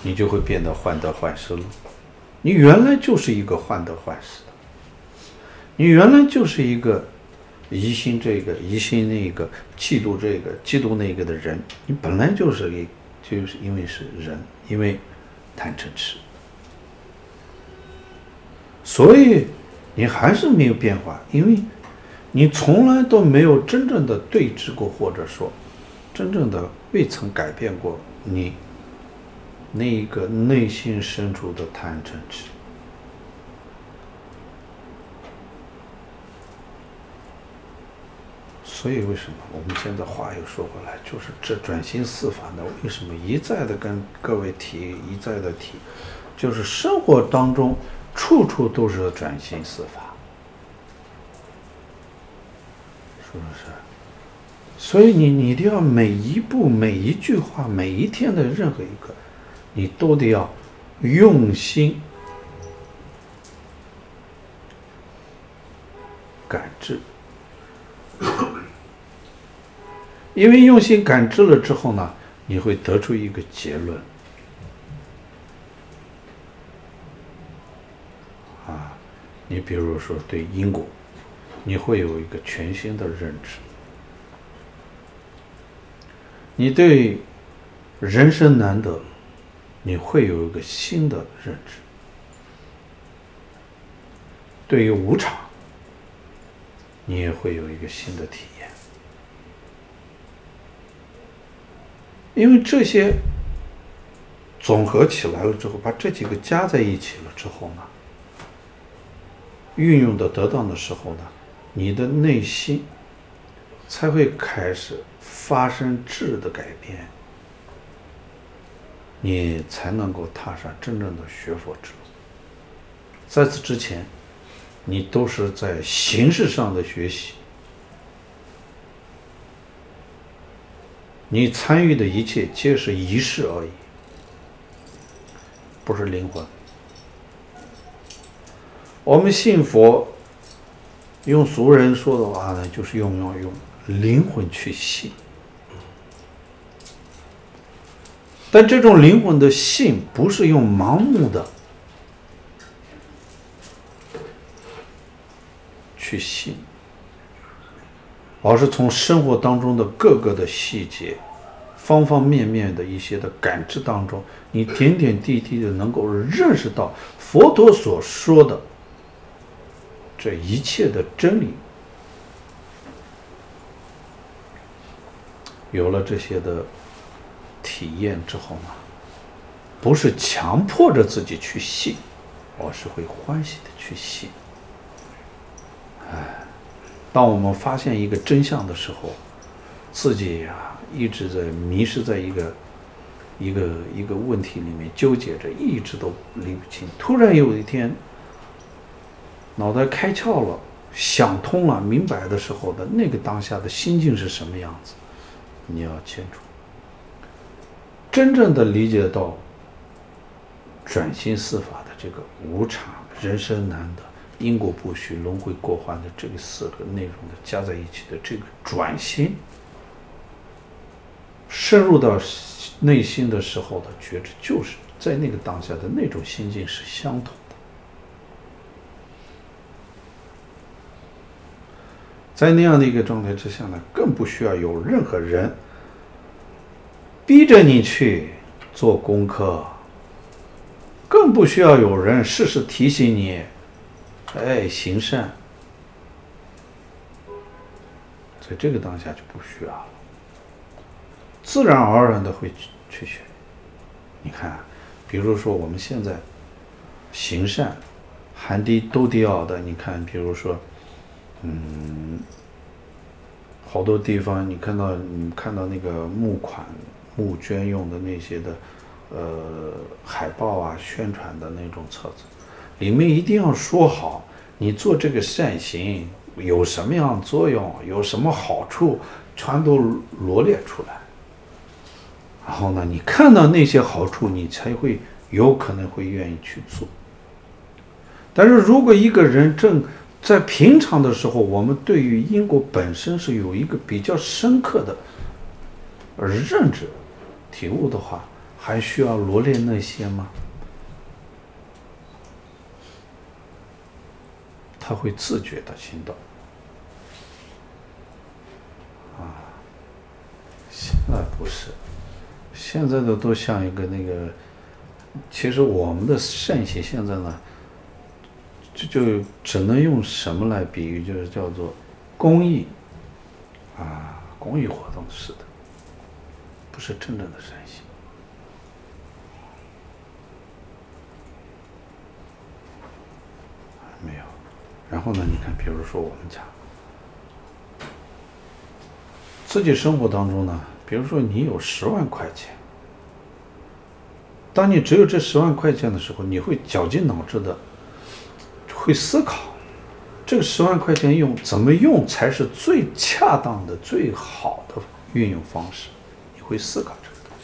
你就会变得患得患失了。你原来就是一个患得患失的，你原来就是一个疑心这个、疑心那个、嫉妒这个、嫉妒那个的人。你本来就是一，就是因为是人，因为贪嗔痴，所以。你还是没有变化，因为你从来都没有真正的对峙过，或者说，真正的未曾改变过你那一个内心深处的贪嗔痴。所以为什么我们现在话又说回来，就是这转心四法呢？为什么一再的跟各位提，一再的提，就是生活当中。处处都是转心四法，是不是？所以你你一定要每一步、每一句话、每一天的任何一个，你都得要用心感知，因为用心感知了之后呢，你会得出一个结论。你比如说对因果，你会有一个全新的认知；你对人生难得，你会有一个新的认知；对于无常，你也会有一个新的体验。因为这些总合起来了之后，把这几个加在一起了之后呢，运用的得当的时候呢，你的内心才会开始发生质的改变，你才能够踏上真正的学佛之路。在此之前，你都是在形式上的学习，你参与的一切皆是仪式而已，不是灵魂。我们信佛，用俗人说的话呢，就是用要用灵魂去信。但这种灵魂的信，不是用盲目的去信，而是从生活当中的各个的细节、方方面面的一些的感知当中，你点点滴滴的能够认识到佛陀所说的这一切的真理，有了这些的。体验之后呢，不是强迫着自己去信，而是会欢喜的去信。哎，当我们发现一个真相的时候，自己呀、一直在迷失在一个一个一个问题里面纠结着，一直都理不清。突然有一天，脑袋开窍了，想通了，明白的时候的那个当下的心境是什么样子，你要清楚。真正的理解到转心四法的这个无常、人生难得、因果不虚、轮回过患的这个四个内容的加在一起的这个转心，深入到内心的时候的觉知，就是在那个当下的那种心境是相同在那样的一个状态之下呢，更不需要有任何人。逼着你去做功课，更不需要有人时时提醒你，哎，行善。在这个当下就不需要了，自然而然的会去去学。你看，比如说我们现在行善，含滴都迪奥的，你看，比如说，嗯，好多地方你看到你看到那个募款。募捐用的那些的，呃，海报啊，宣传的那种册子，里面一定要说好，你做这个善行有什么样作用，有什么好处，全都罗列出来。然后呢，你看到那些好处，你才会有可能会愿意去做。但是如果一个人正在平常的时候，我们对于因果本身是有一个比较深刻的认知。体悟的话，还需要罗列那些吗？他会自觉的行动。啊，现在不是，现在的都像一个那个，其实我们的善行现在呢，就就只能用什么来比喻，就是叫做公益，啊，公益活动似的。不是真正的善行，没有。然后呢？你看，比如说我们讲自己生活当中呢，比如说你有十万块钱，当你只有这十万块钱的时候，你会绞尽脑汁的会思考，这个十万块钱用怎么用才是最恰当的、最好的运用方式。你会思考这个东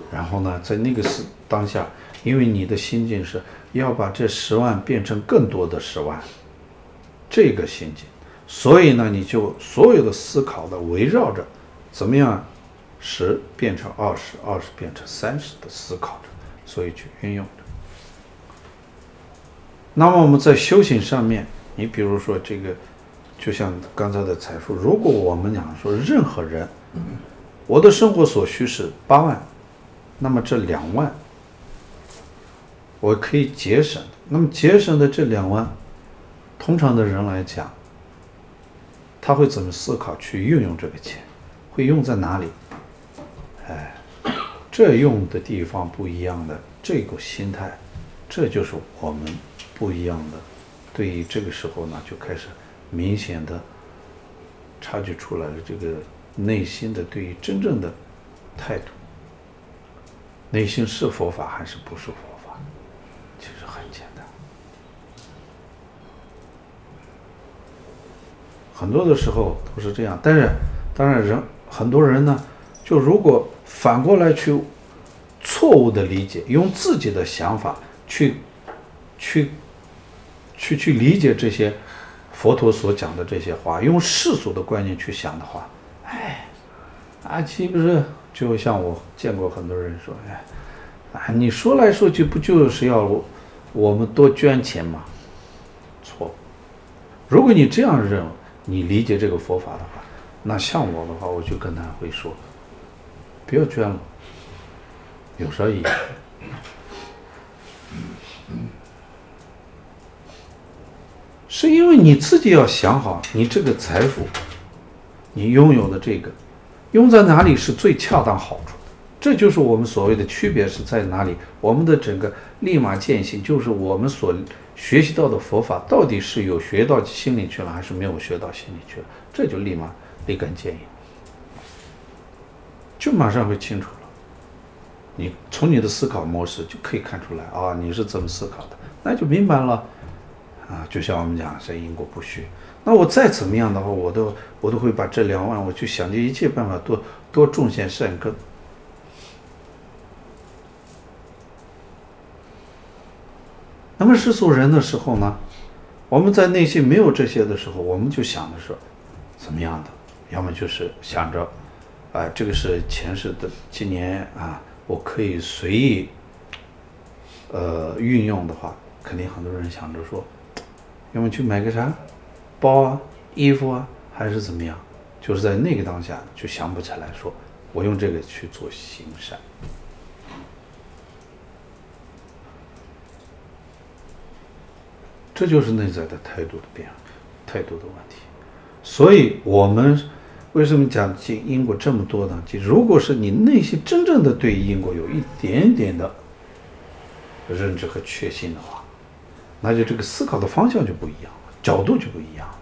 西，然后呢，在那个时当下，因为你的心境是要把这十万变成更多的十万，这个心境，所以呢，你就所有的思考的围绕着怎么样十变成二十，二十变成三十的思考着，所以去运用。那么我们在修行上面，你比如说这个。就像刚才的财富，如果我们讲说任何人，我的生活所需是八万，那么这两万我可以节省。那么节省的这两万，通常的人来讲，他会怎么思考去运用这个钱？会用在哪里？哎，这用的地方不一样的这个心态，这就是我们不一样的。对于这个时候呢，就开始。明显的察觉出来了，这个内心的对于真正的态度，内心是佛法还是不是佛法？其实很简单。很多的时候都是这样，但是当然人很多人呢，就如果反过来去错误的理解，用自己的想法去去去去理解这些佛陀所讲的这些话，用世俗的观念去想的话，哎，啊，岂不是就像我见过很多人说，哎，啊，你说来说去不就是要我们多捐钱吗？错。如果你这样认为，你理解这个佛法的话，那像我的话，我就跟他会说，不要捐了，有啥意义？是因为你自己要想好，你这个财富，你拥有的这个，用在哪里是最恰当好处的？这就是我们所谓的区别是在哪里？我们的整个立马见性，就是我们所学习到的佛法，到底是有学到心里去了，还是没有学到心里去了？这就立马立竿见影，就马上会清楚了。你从你的思考模式就可以看出来啊，你是怎么思考的，那就明白了啊。就像我们讲是因果不虚，那我再怎么样的话，我都我都会把这两万，我就想尽一切办法多多种些善根。那么世俗人的时候呢，我们在内心没有这些的时候，我们就想的是怎么样的？要么就是想着，啊、这个是前世的，今年啊，我可以随意，呃，运用的话，肯定很多人想着说，要么去买个啥，包啊、衣服啊，还是怎么样？就是在那个当下就想不起来说，我用这个去做行善。这就是内在的态度的变化，态度的问题。所以，我们为什么讲经因果这么多呢？就如果是你内心真正的对因果有一点点的认知和确信的话，那就这个思考的方向就不一样了，角度就不一样了。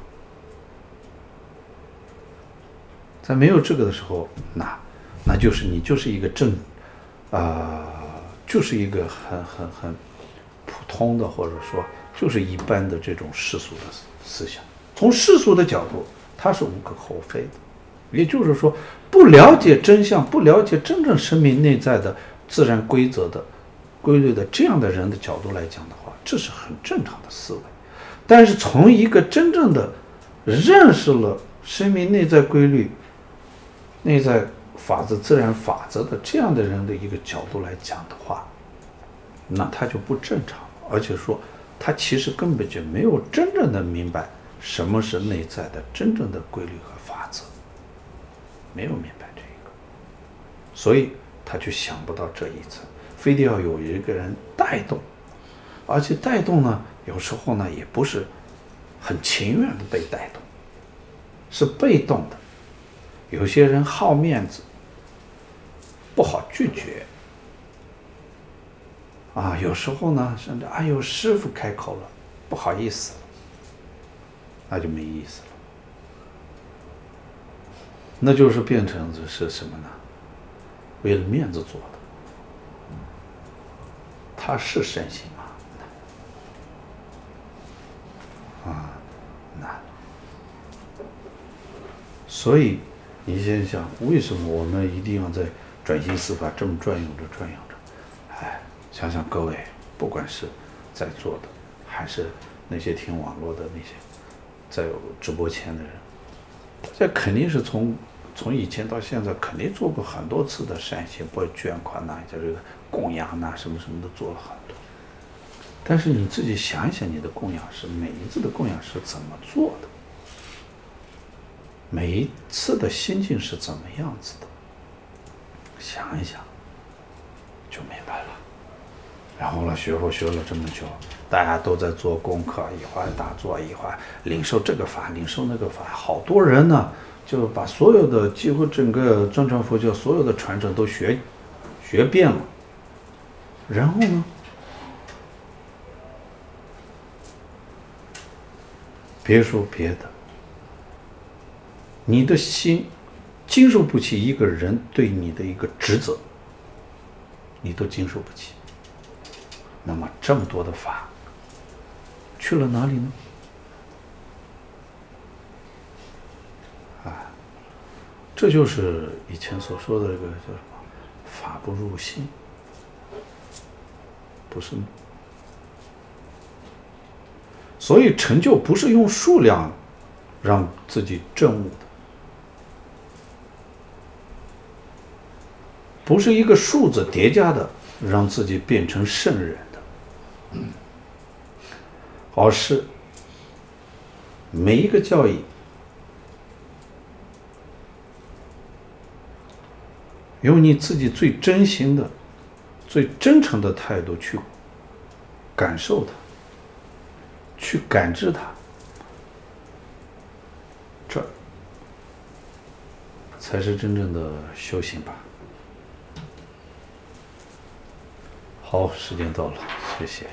在没有这个的时候，那那就是你就是一个正，啊、就是一个很很很普通的，或者说。就是一般的这种世俗的思想，从世俗的角度，它是无可厚非的。也就是说，不了解真相，不了解真正生命内在的自然规则的规律的这样的人的角度来讲的话，这是很正常的思维。但是从一个真正的认识了生命内在规律、内在法则、自然法则的这样的人的一个角度来讲的话，那他就不正常，而且说。他其实根本就没有真正的明白什么是内在的真正的规律和法则，没有明白这一个，所以他就想不到这一层，非得要有一个人带动，而且带动呢，有时候呢也不是很情愿的被带动，是被动的，有些人好面子，不好拒绝。啊，有时候呢，甚至哎呦，师傅开口了，不好意思，那就没意思了。那就是变成是什么呢？为了面子做的，他是善心吗？啊，难。所以你想想，为什么我们一定要在转心司法这么转悠着转悠着？哎想想各位，不管是在座的，还是那些听网络的那些，在直播前的人，这肯定是从从以前到现在，肯定做过很多次的善行，包括捐款呐，就这个供养呐，什么什么的做了很多。但是你自己想一想，你的供养是每一次的供养是怎么做的？每一次的心境是怎么样子的？想一想，就明白了。然后呢，学佛学了这么久，大家都在做功课，一会儿打坐，一会儿领受这个法，领受那个法，好多人呢就把所有的几乎整个藏传佛教所有的传承都学学遍了。然后呢，别说别的，你的心经受不起一个人对你的一个指责，你都经受不起。那么这么多的法去了哪里呢？这就是以前所说的这个叫什么“法不入心”。不是吗？所以成就不是用数量让自己证悟的，不是一个数字叠加的让自己变成圣人的，而是每一个教义用你自己最真心的、最真诚的态度去感受它。去感知它，这才是真正的修行吧。好，时间到了，谢谢。